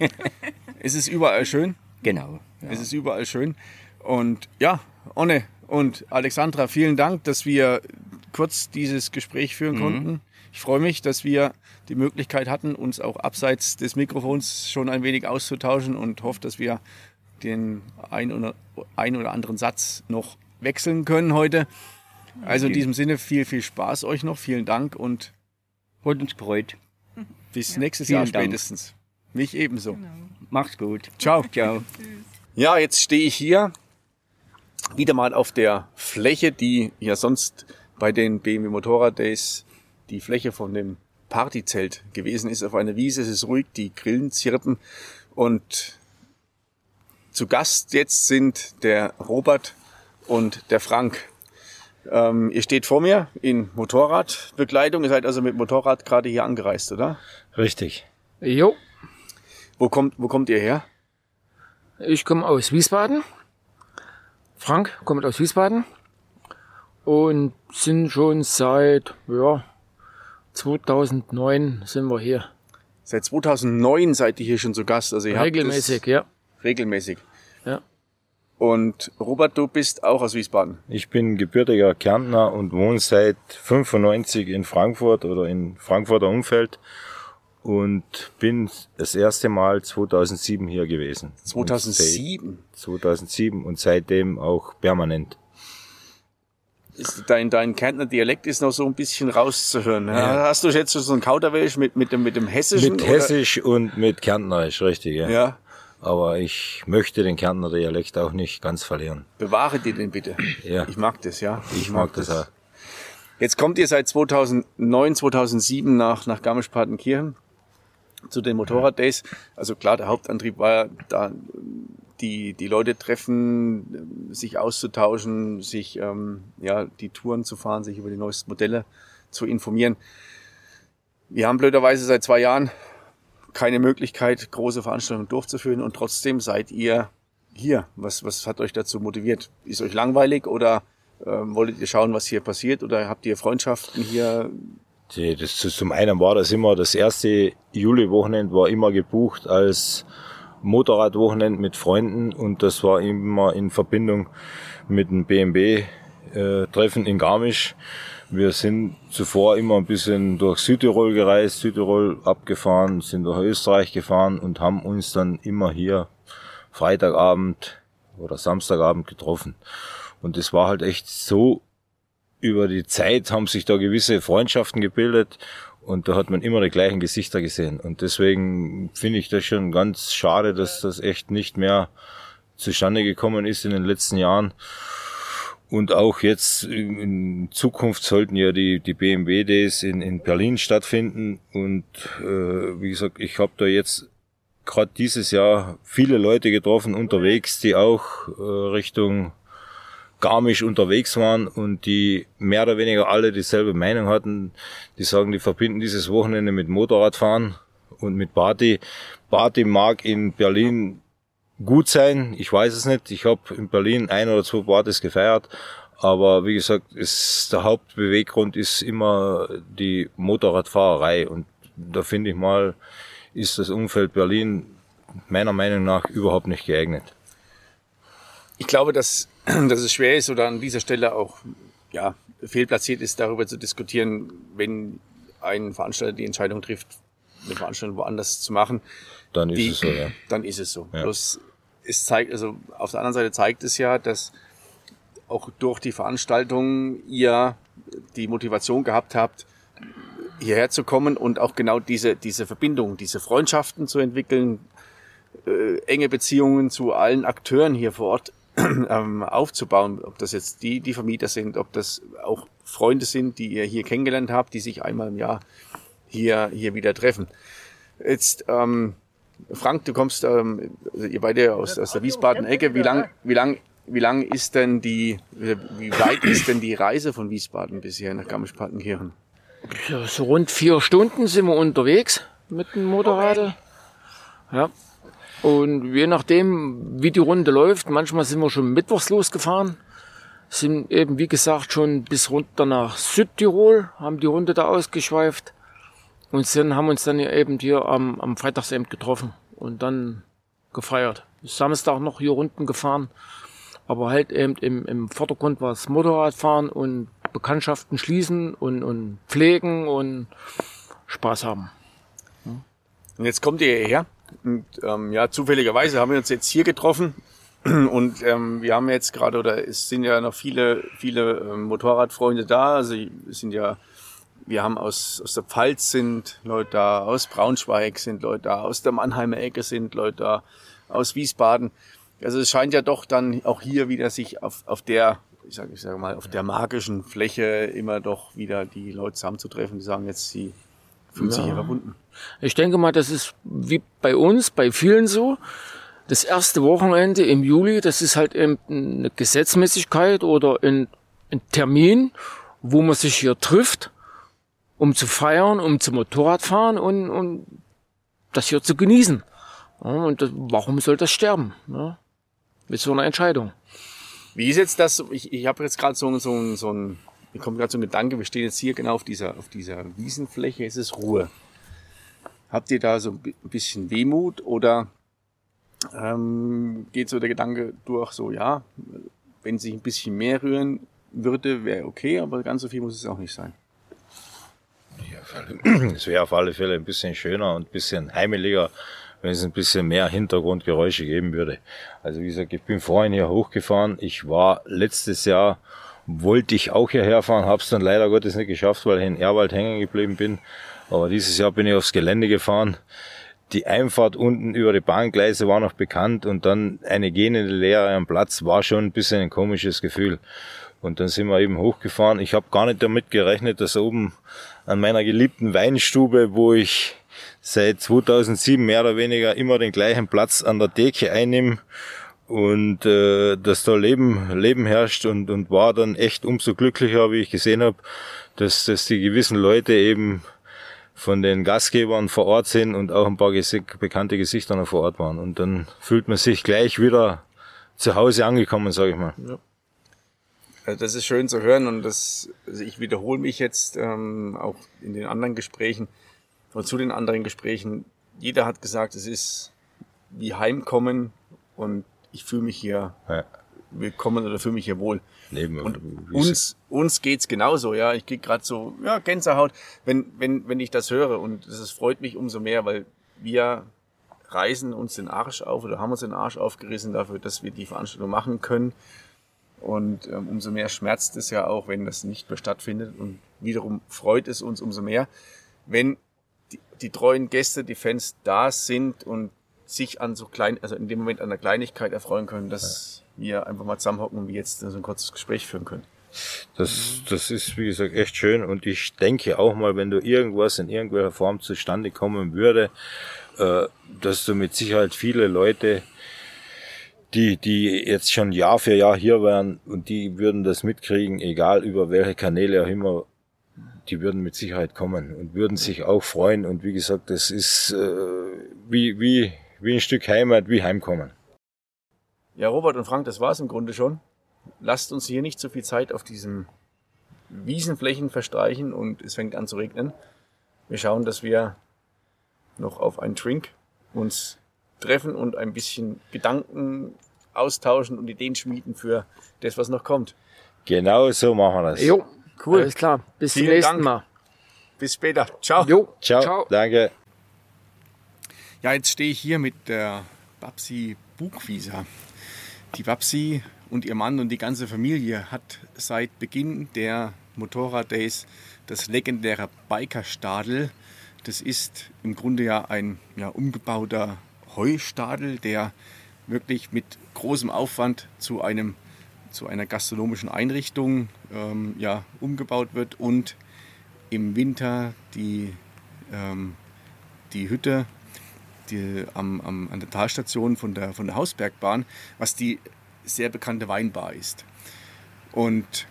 Es ist überall schön. Genau. Ja. Es ist überall schön. Und ja, Onne und Alexandra, vielen Dank, dass wir kurz dieses Gespräch führen Mhm. konnten. Ich freue mich, dass wir die Möglichkeit hatten, uns auch abseits des Mikrofons schon ein wenig auszutauschen und hoffe, dass wir den ein oder, ein oder anderen Satz noch wechseln können heute. Also in diesem Sinne viel, viel Spaß euch noch. Vielen Dank und Hat uns gefreut. bis nächstes Vielen Jahr Dank. spätestens. Mich ebenso. Macht's gut. Ciao. Ciao. Ja, jetzt stehe ich hier wieder mal auf der Fläche, die ja sonst bei den BMW Motorrad Days die Fläche von dem Partyzelt gewesen ist. Auf einer Wiese es ist ruhig, die Grillen zirpen und zu Gast jetzt sind der Robert und der Frank. Ähm, ihr steht vor mir in Motorradbekleidung. Ihr seid also mit Motorrad gerade hier angereist, oder? Richtig. Jo, Wo kommt, wo kommt ihr her? ich komme aus Wiesbaden. Frank kommt aus Wiesbaden. Und sind schon seit, ja, 2009 sind wir hier. Seit 2009 seid ihr hier schon zu Gast. Also ihr habt Regelmäßig, das ja. Regelmäßig. Und Robert, du bist auch aus Wiesbaden. Ich bin gebürtiger Kärntner und wohne seit 95 in Frankfurt oder in Frankfurter Umfeld und bin das erste Mal 2007 hier gewesen. 2007? Und seit- 2007 und seitdem auch permanent. Ist dein, dein Kärntner Dialekt ist noch so ein bisschen rauszuhören. Ja. Hast du jetzt so ein Kauderwelsch mit, mit dem, mit dem Hessischen? Mit oder? Hessisch und mit Kärntnerisch, richtig, ja. Ja. Aber ich möchte den Kärntner Dialekt auch nicht ganz verlieren. Bewahre dir den bitte. Ja. Ich mag das, ja. Ich mag das auch. Jetzt kommt ihr seit 2009, 2007 nach, nach Garmisch-Partenkirchen zu den Motorrad-Days. Also klar, der Hauptantrieb war ja da, die, die Leute treffen, sich auszutauschen, sich ähm, ja, die Touren zu fahren, sich über die neuesten Modelle zu informieren. Wir haben blöderweise seit zwei Jahren keine Möglichkeit, große Veranstaltungen durchzuführen und trotzdem seid ihr hier. Was, was hat euch dazu motiviert? Ist euch langweilig oder ähm, wolltet ihr schauen, was hier passiert oder habt ihr Freundschaften hier? Die, das, zum einen war das immer, das erste Juli-Wochenende war immer gebucht als Motorradwochenende mit Freunden und das war immer in Verbindung mit dem BMW-Treffen in Garmisch. Wir sind zuvor immer ein bisschen durch Südtirol gereist, Südtirol abgefahren, sind durch Österreich gefahren und haben uns dann immer hier Freitagabend oder Samstagabend getroffen. Und es war halt echt so über die Zeit haben sich da gewisse Freundschaften gebildet und da hat man immer die gleichen Gesichter gesehen. Und deswegen finde ich das schon ganz schade, dass das echt nicht mehr zustande gekommen ist in den letzten Jahren. Und auch jetzt in Zukunft sollten ja die, die BMW Days in, in Berlin stattfinden. Und äh, wie gesagt, ich habe da jetzt gerade dieses Jahr viele Leute getroffen unterwegs, die auch äh, Richtung Garmisch unterwegs waren und die mehr oder weniger alle dieselbe Meinung hatten. Die sagen, die verbinden dieses Wochenende mit Motorradfahren und mit Party. Party mag in Berlin gut sein. Ich weiß es nicht. Ich habe in Berlin ein oder zwei Partys gefeiert. Aber wie gesagt, ist, der Hauptbeweggrund ist immer die Motorradfahrerei. Und da finde ich mal, ist das Umfeld Berlin meiner Meinung nach überhaupt nicht geeignet. Ich glaube, dass, dass es schwer ist oder an dieser Stelle auch ja, fehlplatziert ist, darüber zu diskutieren, wenn ein Veranstalter die Entscheidung trifft, eine Veranstaltung woanders zu machen. Dann ist die, es so, ja. Dann ist es so. Ja. Bloß es zeigt, also auf der anderen Seite zeigt es ja, dass auch durch die Veranstaltung ihr die Motivation gehabt habt, hierher zu kommen und auch genau diese, diese Verbindung, diese Freundschaften zu entwickeln, äh, enge Beziehungen zu allen Akteuren hier vor Ort ähm, aufzubauen, ob das jetzt die, die Vermieter sind, ob das auch Freunde sind, die ihr hier kennengelernt habt, die sich einmal im Jahr hier, hier wieder treffen. Jetzt, ähm, Frank, du kommst, ähm, also ihr beide aus, aus der Wiesbaden-Ecke. Wie lang, wie lang, wie lang ist denn die, wie weit ist denn die Reise von Wiesbaden bisher nach Garmisch-Partenkirchen? So rund vier Stunden sind wir unterwegs mit dem Motorrad. Ja. Und je nachdem, wie die Runde läuft, manchmal sind wir schon mittwochs losgefahren, sind eben, wie gesagt, schon bis runter nach Südtirol, haben die Runde da ausgeschweift und sind, haben uns dann eben hier am, am Freitagsabend getroffen und dann gefeiert. Samstag noch hier Runden gefahren, aber halt eben im, im Vordergrund war das Motorradfahren und Bekanntschaften schließen und, und pflegen und Spaß haben. Und jetzt kommt ihr hierher. Und ähm, ja, zufälligerweise haben wir uns jetzt hier getroffen. Und ähm, wir haben jetzt gerade, oder es sind ja noch viele, viele ähm, Motorradfreunde da. Also es sind ja, wir haben aus, aus der Pfalz sind Leute da, aus Braunschweig sind Leute da, aus der Mannheimer Ecke sind Leute da, aus Wiesbaden. Also es scheint ja doch dann auch hier wieder sich auf, auf der, ich sage ich sag mal, auf der magischen Fläche immer doch wieder die Leute zusammenzutreffen, die sagen jetzt, sie fühlen sich Ja. hier verbunden. Ich denke mal, das ist wie bei uns, bei vielen so. Das erste Wochenende im Juli, das ist halt eben eine Gesetzmäßigkeit oder ein, ein Termin, wo man sich hier trifft, um zu feiern, um zu Motorradfahren und, und das hier zu genießen. Und warum soll das sterben? Ja, mit so einer Entscheidung. Wie ist jetzt das? Ich, ich habe jetzt gerade so, so, so ein, mir kommt gerade so ein Gedanke, wir stehen jetzt hier genau auf dieser, auf dieser Wiesenfläche, es ist Ruhe. Habt ihr da so ein bisschen Wehmut oder ähm, geht so der Gedanke durch, so ja, wenn sich ein bisschen mehr rühren würde, wäre okay, aber ganz so viel muss es auch nicht sein. Es wäre auf alle Fälle ein bisschen schöner und ein bisschen heimeliger, wenn es ein bisschen mehr Hintergrundgeräusche geben würde. Also wie gesagt, ich bin vorhin hier hochgefahren. Ich war letztes Jahr, wollte ich auch hierher fahren, habe es dann leider Gottes nicht geschafft, weil ich in Erwald hängen geblieben bin. Aber dieses Jahr bin ich aufs Gelände gefahren. Die Einfahrt unten über die Bahngleise war noch bekannt und dann eine gehende Leere am Platz war schon ein bisschen ein komisches Gefühl. Und dann sind wir eben hochgefahren. Ich habe gar nicht damit gerechnet, dass oben an meiner geliebten Weinstube, wo ich seit 2007 mehr oder weniger immer den gleichen Platz an der Decke einnehme und äh, dass da Leben, Leben herrscht und, und war dann echt umso glücklicher, wie ich gesehen habe, dass, dass die gewissen Leute eben von den Gastgebern vor Ort sind und auch ein paar bekannte Gesichter noch vor Ort waren. Und dann fühlt man sich gleich wieder zu Hause angekommen, sage ich mal. Ja. Also das ist schön zu hören und das, also ich wiederhole mich jetzt ähm, auch in den anderen Gesprächen und zu den anderen Gesprächen. Jeder hat gesagt, es ist wie Heimkommen und ich fühle mich hier ja. willkommen oder fühle mich hier wohl. Leben. Und uns, uns geht's genauso, ja. Ich krieg gerade so, ja, Gänsehaut, wenn, wenn, wenn ich das höre. Und das freut mich umso mehr, weil wir reißen uns den Arsch auf oder haben uns den Arsch aufgerissen dafür, dass wir die Veranstaltung machen können. Und ähm, umso mehr schmerzt es ja auch, wenn das nicht mehr stattfindet. Und wiederum freut es uns umso mehr, wenn die, die treuen Gäste, die Fans da sind und sich an so klein, also in dem Moment an der Kleinigkeit erfreuen können, dass wir einfach mal zusammenhocken und wir jetzt so ein kurzes Gespräch führen können. Das, das ist, wie gesagt, echt schön. Und ich denke auch mal, wenn du irgendwas in irgendeiner Form zustande kommen würde, äh, dass du mit Sicherheit viele Leute, die, die jetzt schon Jahr für Jahr hier wären und die würden das mitkriegen, egal über welche Kanäle auch immer, die würden mit Sicherheit kommen und würden sich auch freuen. Und wie gesagt, das ist äh, wie, wie, wie ein Stück Heimat, wie Heimkommen. Ja, Robert und Frank, das war's im Grunde schon. Lasst uns hier nicht so viel Zeit auf diesen Wiesenflächen verstreichen und es fängt an zu regnen. Wir schauen, dass wir noch auf einen Drink uns treffen und ein bisschen Gedanken austauschen und Ideen schmieden für das, was noch kommt. Genau so machen wir das. Jo, cool. Alles klar. Bis zum nächsten Dank. Mal. Bis später. Ciao. Jo, ciao. ciao. Danke. Ja, jetzt stehe ich hier mit der Babsi Bugwieser. Die Babsi und ihr Mann und die ganze Familie hat seit Beginn der Motorrad Days das legendäre Bikerstadel. Das ist im Grunde ja ein ja, umgebauter Heustadel, der wirklich mit großem Aufwand zu, einem, zu einer gastronomischen Einrichtung ähm, ja, umgebaut wird und im Winter die, ähm, die Hütte die, am, am, an der Talstation von der, von der Hausbergbahn, was die sehr bekannte Weinbar ist. Und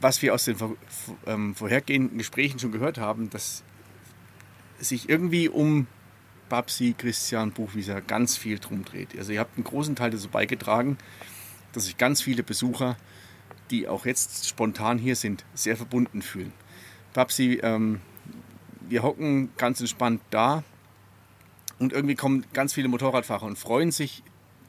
was wir aus den ähm, vorhergehenden Gesprächen schon gehört haben, dass sich irgendwie um Babsi, Christian Buchwieser ganz viel drum dreht. Also ihr habt einen großen Teil dazu beigetragen, dass sich ganz viele Besucher, die auch jetzt spontan hier sind, sehr verbunden fühlen. Babsi, ähm, wir hocken ganz entspannt da und irgendwie kommen ganz viele Motorradfahrer und freuen sich,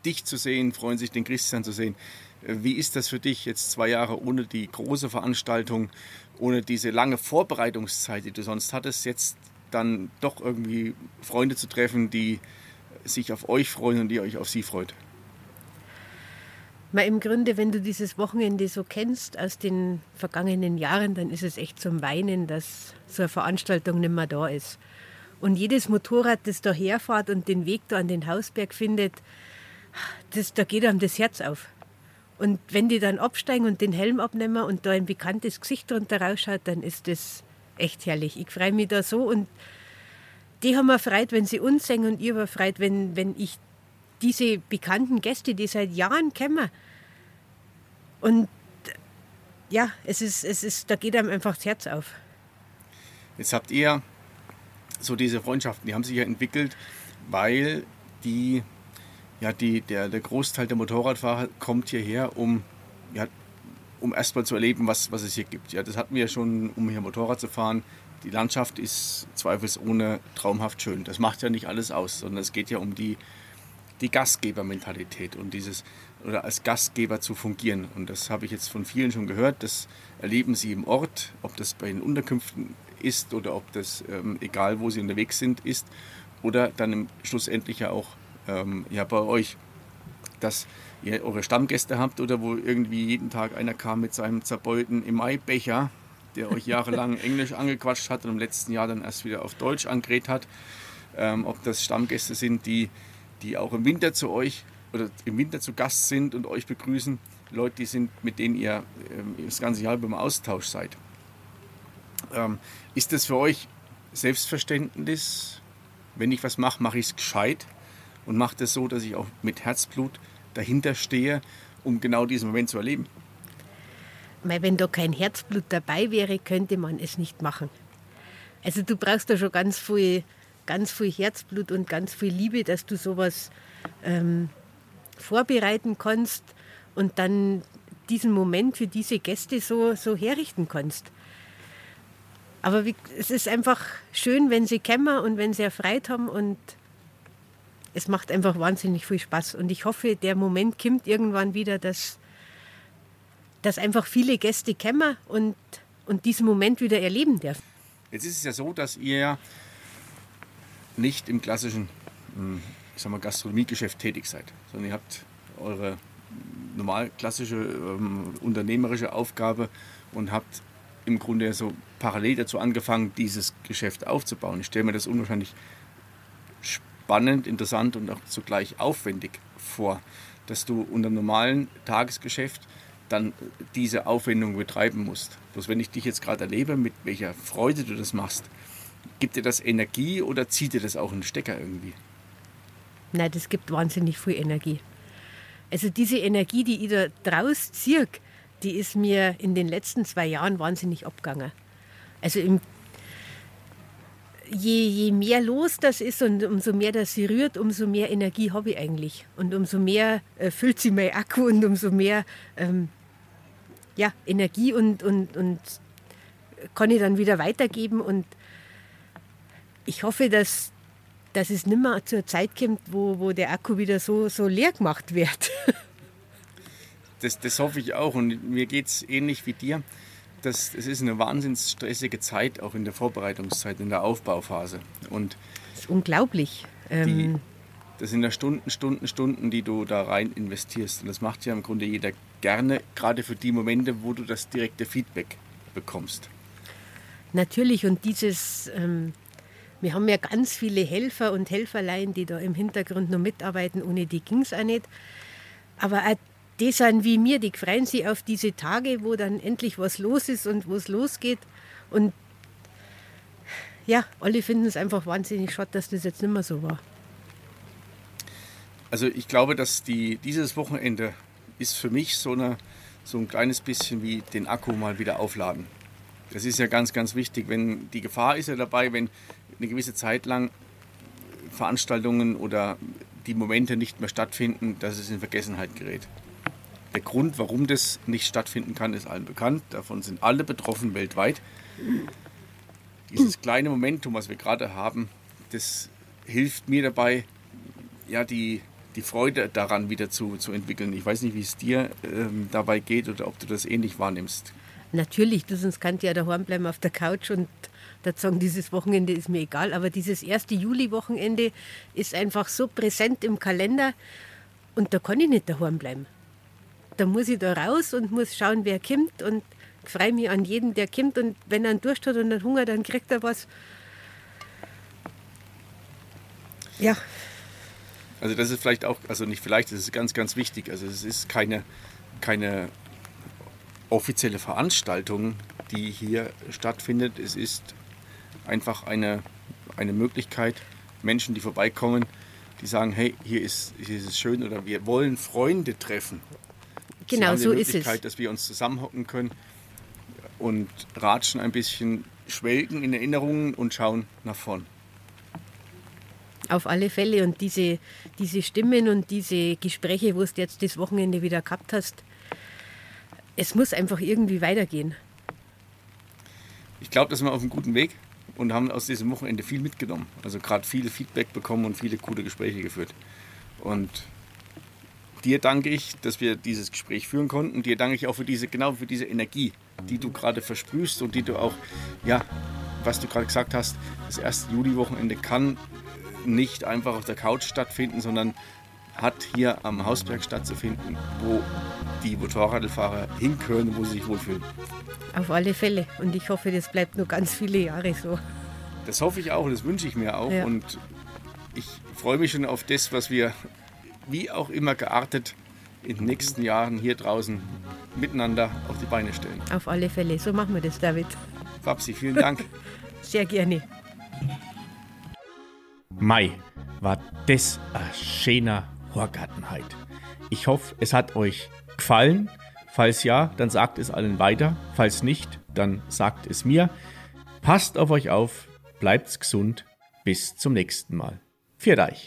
dich zu sehen, freuen sich, den Christian zu sehen. Wie ist das für dich jetzt zwei Jahre ohne die große Veranstaltung, ohne diese lange Vorbereitungszeit, die du sonst hattest, jetzt dann doch irgendwie Freunde zu treffen, die sich auf euch freuen und die euch auf sie freut? Mal Im Grunde, wenn du dieses Wochenende so kennst aus den vergangenen Jahren, dann ist es echt zum Weinen, dass so eine Veranstaltung nicht mehr da ist. Und jedes Motorrad, das da herfährt und den Weg da an den Hausberg findet, das, da geht einem das Herz auf. Und wenn die dann absteigen und den Helm abnehmen und da ein bekanntes Gesicht drunter rausschaut, dann ist das echt herrlich. Ich freue mich da so und die haben mir freut, wenn sie uns singen und ihr war freut, wenn, wenn ich diese bekannten Gäste, die seit Jahren kennen. Und ja, es ist, es ist, da geht einem einfach das Herz auf. Jetzt habt ihr so diese Freundschaften, die haben sich ja entwickelt, weil die, ja, die, der, der Großteil der Motorradfahrer kommt hierher, um, ja, um erstmal zu erleben, was, was es hier gibt. Ja, das hatten wir ja schon, um hier Motorrad zu fahren. Die Landschaft ist zweifelsohne traumhaft schön. Das macht ja nicht alles aus, sondern es geht ja um die, die Gastgebermentalität und dieses oder als Gastgeber zu fungieren. Und das habe ich jetzt von vielen schon gehört. Das erleben sie im Ort, ob das bei den Unterkünften ist oder ob das, ähm, egal wo sie unterwegs sind, ist. Oder dann schlussendlich ja auch ähm, ja, bei euch, dass ihr eure Stammgäste habt oder wo irgendwie jeden Tag einer kam mit seinem zerbeulten Emai-Becher, der euch jahrelang Englisch angequatscht hat und im letzten Jahr dann erst wieder auf Deutsch angeredet hat. Ähm, ob das Stammgäste sind, die, die auch im Winter zu euch oder im Winter zu Gast sind und euch begrüßen. Leute, die sind, mit denen ihr ähm, das ganze Jahr beim Austausch seid. Ähm, ist das für euch Selbstverständnis? Wenn ich was mache, mache ich es gescheit und mache das so, dass ich auch mit Herzblut dahinter stehe, um genau diesen Moment zu erleben. Wenn da kein Herzblut dabei wäre, könnte man es nicht machen. Also du brauchst da schon ganz viel, ganz viel Herzblut und ganz viel Liebe, dass du sowas ähm, vorbereiten kannst und dann diesen Moment für diese Gäste so, so herrichten kannst. Aber wie, es ist einfach schön, wenn sie kommen und wenn sie erfreut haben und es macht einfach wahnsinnig viel Spaß. Und ich hoffe, der Moment kommt irgendwann wieder, dass, dass einfach viele Gäste kommen und, und diesen Moment wieder erleben dürfen. Jetzt ist es ja so, dass ihr nicht im klassischen hm, ich sag mal, Gastronomiegeschäft tätig seid, sondern ihr habt eure normal klassische ähm, unternehmerische Aufgabe und habt im Grunde so parallel dazu angefangen, dieses Geschäft aufzubauen. Ich stelle mir das unwahrscheinlich spannend, interessant und auch zugleich aufwendig vor, dass du unter normalen Tagesgeschäft dann diese Aufwendung betreiben musst. Bloß wenn ich dich jetzt gerade erlebe, mit welcher Freude du das machst, gibt dir das Energie oder zieht dir das auch einen Stecker irgendwie? Nein, das gibt wahnsinnig viel Energie. Also diese Energie, die ich da draus ziehe, die ist mir in den letzten zwei Jahren wahnsinnig abgegangen. Also im, je, je mehr los das ist und umso mehr das sie rührt, umso mehr Energie habe ich eigentlich. Und umso mehr äh, füllt sie mein Akku und umso mehr ähm, ja, Energie und, und, und kann ich dann wieder weitergeben. Und ich hoffe, dass, dass es nicht mehr zur Zeit kommt, wo, wo der Akku wieder so, so leer gemacht wird. das, das hoffe ich auch und mir geht es ähnlich wie dir. Das, das ist eine wahnsinnig stressige Zeit, auch in der Vorbereitungszeit, in der Aufbauphase. Und das ist unglaublich. Die, ähm, das sind ja Stunden, Stunden, Stunden, die du da rein investierst. Und das macht ja im Grunde jeder gerne, gerade für die Momente, wo du das direkte Feedback bekommst. Natürlich, und dieses, ähm, wir haben ja ganz viele Helfer und Helferlein, die da im Hintergrund noch mitarbeiten, ohne die ging es auch nicht. Aber auch die sind wie mir, die freuen sich auf diese Tage, wo dann endlich was los ist und wo es losgeht. Und ja, alle finden es einfach wahnsinnig schade, dass das jetzt nicht mehr so war. Also ich glaube, dass die, dieses Wochenende ist für mich so, eine, so ein kleines bisschen wie den Akku mal wieder aufladen. Das ist ja ganz, ganz wichtig. Wenn die Gefahr ist ja dabei, wenn eine gewisse Zeit lang Veranstaltungen oder die Momente nicht mehr stattfinden, dass es in Vergessenheit gerät. Der Grund, warum das nicht stattfinden kann, ist allen bekannt. Davon sind alle betroffen weltweit. Dieses kleine Momentum, was wir gerade haben, das hilft mir dabei, ja, die, die Freude daran wieder zu, zu entwickeln. Ich weiß nicht, wie es dir ähm, dabei geht oder ob du das ähnlich wahrnimmst. Natürlich, du sonst kannst ja daheim bleiben auf der Couch und dazu sagen, dieses Wochenende ist mir egal. Aber dieses erste Juli-Wochenende ist einfach so präsent im Kalender und da kann ich nicht daheim bleiben. Da muss ich da raus und muss schauen, wer kommt und freue mich an jeden, der kommt. Und wenn er einen Durst hat und einen Hunger, dann kriegt er was. Ja. Also das ist vielleicht auch, also nicht vielleicht, das ist ganz, ganz wichtig. Also es ist keine, keine offizielle Veranstaltung, die hier stattfindet. Es ist einfach eine, eine Möglichkeit, Menschen, die vorbeikommen, die sagen, hey, hier ist, hier ist es schön oder wir wollen Freunde treffen. Genau, so ist es. dass wir uns zusammenhocken können und ratschen ein bisschen, schwelgen in Erinnerungen und schauen nach vorn. Auf alle Fälle. Und diese, diese Stimmen und diese Gespräche, wo du jetzt das Wochenende wieder gehabt hast, es muss einfach irgendwie weitergehen. Ich glaube, dass wir auf einem guten Weg und haben aus diesem Wochenende viel mitgenommen. Also gerade viel Feedback bekommen und viele coole Gespräche geführt. Und dir danke ich, dass wir dieses Gespräch führen konnten. Dir danke ich auch für diese, genau für diese Energie, die du gerade versprühst und die du auch, ja, was du gerade gesagt hast, das erste Juli-Wochenende kann nicht einfach auf der Couch stattfinden, sondern hat hier am Hausberg stattzufinden, wo die Motorradfahrer hinkönnen, wo sie sich wohlfühlen. Auf alle Fälle. Und ich hoffe, das bleibt noch ganz viele Jahre so. Das hoffe ich auch, das wünsche ich mir auch. Ja. Und ich freue mich schon auf das, was wir, wie auch immer geartet, in den nächsten Jahren hier draußen miteinander auf die Beine stellen. Auf alle Fälle. So machen wir das, David. Fabsi, vielen Dank. Sehr gerne. Mai war das ein schöner Horgartenheit. Ich hoffe, es hat euch gefallen. Falls ja, dann sagt es allen weiter. Falls nicht, dann sagt es mir. Passt auf euch auf, bleibt's gesund. Bis zum nächsten Mal. Viert euch.